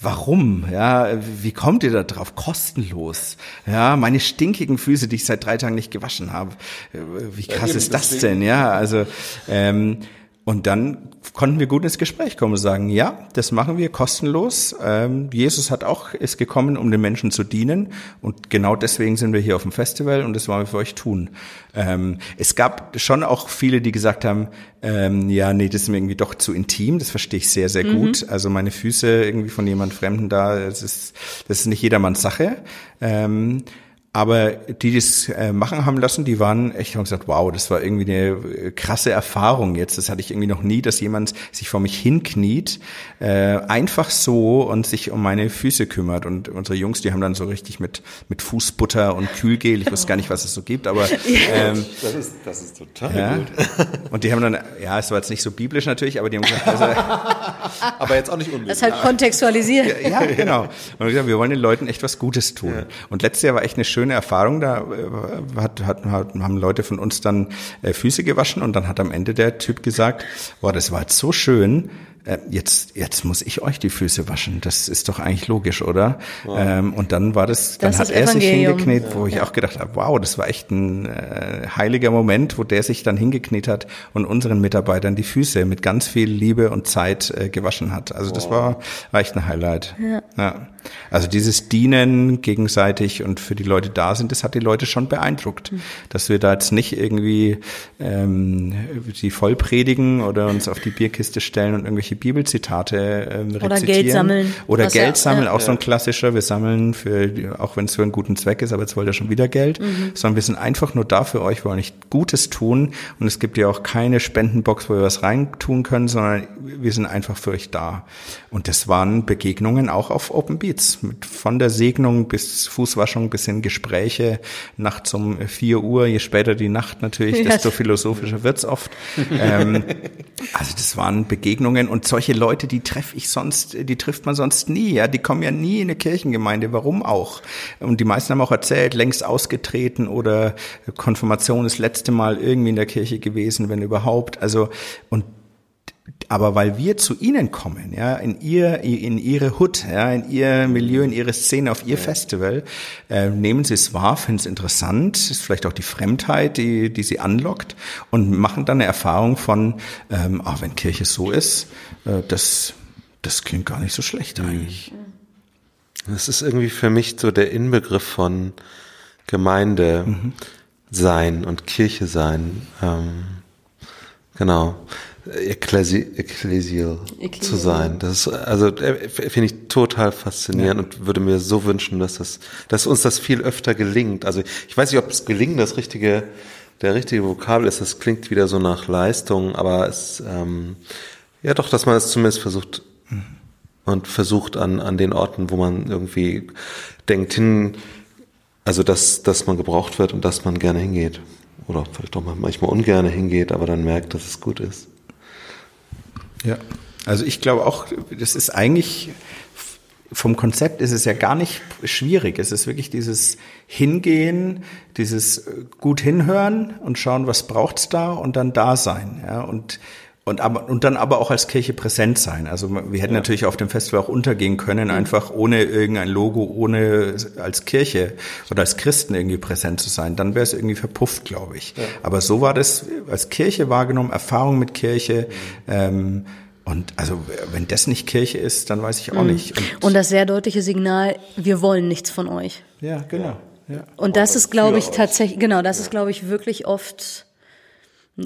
Warum? Ja, wie kommt ihr da drauf? Kostenlos. Ja, meine stinkigen Füße, die ich seit drei Tagen nicht gewaschen habe. Wie krass ja, ist das denn? Ja, also ähm, und dann konnten wir gut ins Gespräch kommen und sagen, ja, das machen wir kostenlos. Ähm, Jesus hat auch, ist gekommen, um den Menschen zu dienen. Und genau deswegen sind wir hier auf dem Festival und das wollen wir für euch tun. Ähm, es gab schon auch viele, die gesagt haben, ähm, ja, nee, das ist mir irgendwie doch zu intim. Das verstehe ich sehr, sehr mhm. gut. Also meine Füße irgendwie von jemand Fremden da, das ist, das ist nicht jedermanns Sache. Ähm, aber die, die es äh, machen haben lassen, die waren echt, haben gesagt, wow, das war irgendwie eine äh, krasse Erfahrung jetzt. Das hatte ich irgendwie noch nie, dass jemand sich vor mich hinkniet, äh, einfach so und sich um meine Füße kümmert. Und unsere Jungs, die haben dann so richtig mit, mit Fußbutter und Kühlgel, ich wusste gar nicht, was es so gibt, aber ähm, das, ist, das ist total ja. gut. Und die haben dann, ja, es war jetzt nicht so biblisch natürlich, aber die haben gesagt, also, aber jetzt auch nicht unbiblisch. Das halt kontextualisiert. Ja, ja genau. Und wir, gesagt, wir wollen den Leuten echt was Gutes tun. Ja. Und letztes Jahr war echt eine schöne schöne Erfahrung. Da äh, hat, hat, haben Leute von uns dann äh, Füße gewaschen und dann hat am Ende der Typ gesagt, boah, das war jetzt so schön äh, jetzt, jetzt muss ich euch die Füße waschen. Das ist doch eigentlich logisch, oder? Wow. Ähm, und dann war das, dann das hat er sich hingekniet, ja. wo ich auch gedacht habe, wow, das war echt ein äh, heiliger Moment, wo der sich dann hingekniet hat und unseren Mitarbeitern die Füße mit ganz viel Liebe und Zeit äh, gewaschen hat. Also wow. das war, war echt ein Highlight. Ja. ja. Also dieses Dienen gegenseitig und für die Leute da sind, das hat die Leute schon beeindruckt, mhm. dass wir da jetzt nicht irgendwie ähm, die voll predigen oder uns auf die Bierkiste stellen und irgendwelche Bibelzitate ähm, rezitieren. Oder Geld sammeln. Oder Geld ja, sammeln, ja, auch so ein klassischer. Wir sammeln für, auch wenn es für einen guten Zweck ist, aber jetzt wollt ihr schon wieder Geld, mhm. sondern wir sind einfach nur da für euch, wir wollen nicht Gutes tun und es gibt ja auch keine Spendenbox, wo wir was reintun können, sondern wir sind einfach für euch da. Und das waren Begegnungen auch auf Open Beats, mit, von der Segnung bis Fußwaschung bis in Gespräche nachts um vier Uhr, je später die Nacht natürlich, desto philosophischer wird's oft. ähm, also das waren Begegnungen und solche Leute, die treffe ich sonst, die trifft man sonst nie, ja, die kommen ja nie in eine Kirchengemeinde, warum auch? Und die meisten haben auch erzählt, längst ausgetreten oder Konfirmation das letzte Mal irgendwie in der Kirche gewesen, wenn überhaupt. Also und aber weil wir zu ihnen kommen, ja, in ihr, in ihre Hut, ja, in ihr Milieu, in ihre Szene, auf ihr. Festival, äh, nehmen sie es wahr, finden es interessant, ist vielleicht auch die Fremdheit, die, die sie anlockt und machen dann eine Erfahrung von, ähm, ah, wenn Kirche so ist, äh, das, das klingt gar nicht so schlecht mhm. eigentlich. Das ist irgendwie für mich so der Inbegriff von Gemeinde mhm. sein und Kirche sein. Ähm, genau. Ekklesi Ekklesial zu sein. Das ist, also äh, finde ich total faszinierend ja. und würde mir so wünschen, dass das, dass uns das viel öfter gelingt. Also ich weiß nicht, ob es gelingen das richtige, der richtige Vokabel ist. Das klingt wieder so nach Leistung, aber es, ähm, ja doch, dass man es zumindest versucht und versucht an an den Orten, wo man irgendwie denkt hin, also dass dass man gebraucht wird und dass man gerne hingeht oder vielleicht auch manchmal ungerne hingeht, aber dann merkt, dass es gut ist. Ja, also ich glaube auch, das ist eigentlich vom Konzept ist es ja gar nicht schwierig. Es ist wirklich dieses Hingehen, dieses gut hinhören und schauen, was braucht's da und dann da sein. Ja, und und, aber, und dann aber auch als Kirche präsent sein. Also wir hätten ja. natürlich auf dem Festival auch untergehen können, mhm. einfach ohne irgendein Logo, ohne als Kirche oder als Christen irgendwie präsent zu sein. Dann wäre es irgendwie verpufft, glaube ich. Ja. Aber so war das als Kirche wahrgenommen, Erfahrung mit Kirche. Mhm. Ähm, und also wenn das nicht Kirche ist, dann weiß ich auch mhm. nicht. Und, und, das sehr deutliche Signal, wir wollen nichts von euch. Ja, genau. Ja. Und das ist, glaube ich, tatsächlich, genau, das ist, glaube ich, wirklich oft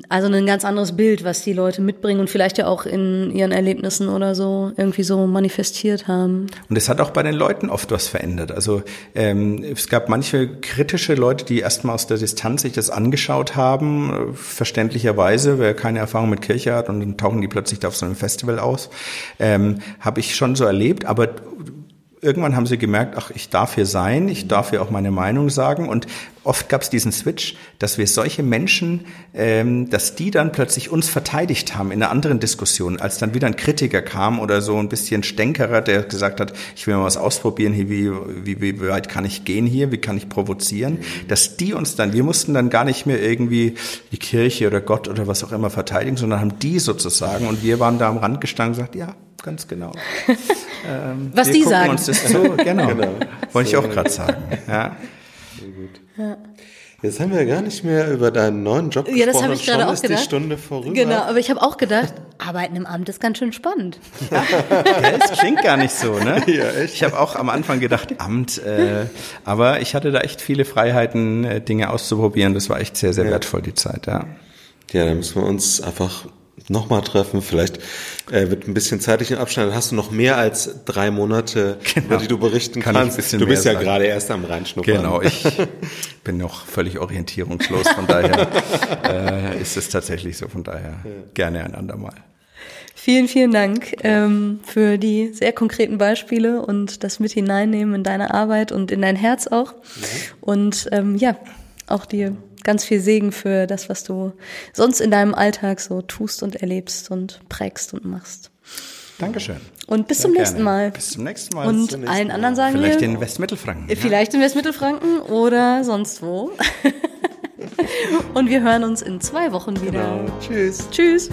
also ein ganz anderes Bild, was die Leute mitbringen und vielleicht ja auch in ihren Erlebnissen oder so irgendwie so manifestiert haben. Und es hat auch bei den Leuten oft was verändert. Also ähm, es gab manche kritische Leute, die erstmal aus der Distanz sich das angeschaut haben, verständlicherweise, wer keine Erfahrung mit Kirche hat und dann tauchen die plötzlich da auf so einem Festival aus. Ähm, Habe ich schon so erlebt, aber irgendwann haben sie gemerkt, ach, ich darf hier sein, ich darf hier auch meine Meinung sagen. Und oft gab es diesen Switch, dass wir solche Menschen, ähm, dass die dann plötzlich uns verteidigt haben in einer anderen Diskussion, als dann wieder ein Kritiker kam oder so ein bisschen Stänkerer, der gesagt hat, ich will mal was ausprobieren, hier, wie, wie, wie weit kann ich gehen hier, wie kann ich provozieren, dass die uns dann, wir mussten dann gar nicht mehr irgendwie die Kirche oder Gott oder was auch immer verteidigen, sondern haben die sozusagen und wir waren da am Rand gestanden und gesagt, ja, ganz genau. Ähm, Was die sagen. Uns das zu. Genau. genau. Wollte ich auch gerade sagen. Ja. Sehr gut. Ja. Jetzt haben wir gar nicht mehr über deinen neuen Job gesprochen. Ja, das habe ich gerade auch gedacht. die Stunde vorüber. Genau, aber ich habe auch gedacht, Arbeiten im Amt ist ganz schön spannend. ja, es klingt gar nicht so, ne? Ja, echt. Ich habe auch am Anfang gedacht, Amt, äh, aber ich hatte da echt viele Freiheiten, äh, Dinge auszuprobieren. Das war echt sehr, sehr wertvoll, die Zeit, ja. Ja, da müssen wir uns einfach nochmal treffen. Vielleicht äh, wird ein bisschen zeitlichen Abstand. Dann hast du noch mehr als drei Monate, genau. über die du berichten Kann kannst. du bist ja sagen. gerade erst am Reinschnuppern. Genau, ich bin noch völlig orientierungslos. Von daher äh, ist es tatsächlich so. Von daher ja. gerne ein andermal. Vielen, vielen Dank ähm, für die sehr konkreten Beispiele und das mit hineinnehmen in deine Arbeit und in dein Herz auch. Mhm. Und ähm, ja, auch dir ganz viel Segen für das, was du sonst in deinem Alltag so tust und erlebst und prägst und machst. Dankeschön. Und bis Sehr zum nächsten Mal. Bis zum nächsten Mal. Und allen Mal. anderen sagen vielleicht wir. Vielleicht in Westmittelfranken. Ja? Vielleicht in Westmittelfranken oder sonst wo. Und wir hören uns in zwei Wochen wieder. Genau. Tschüss. Tschüss.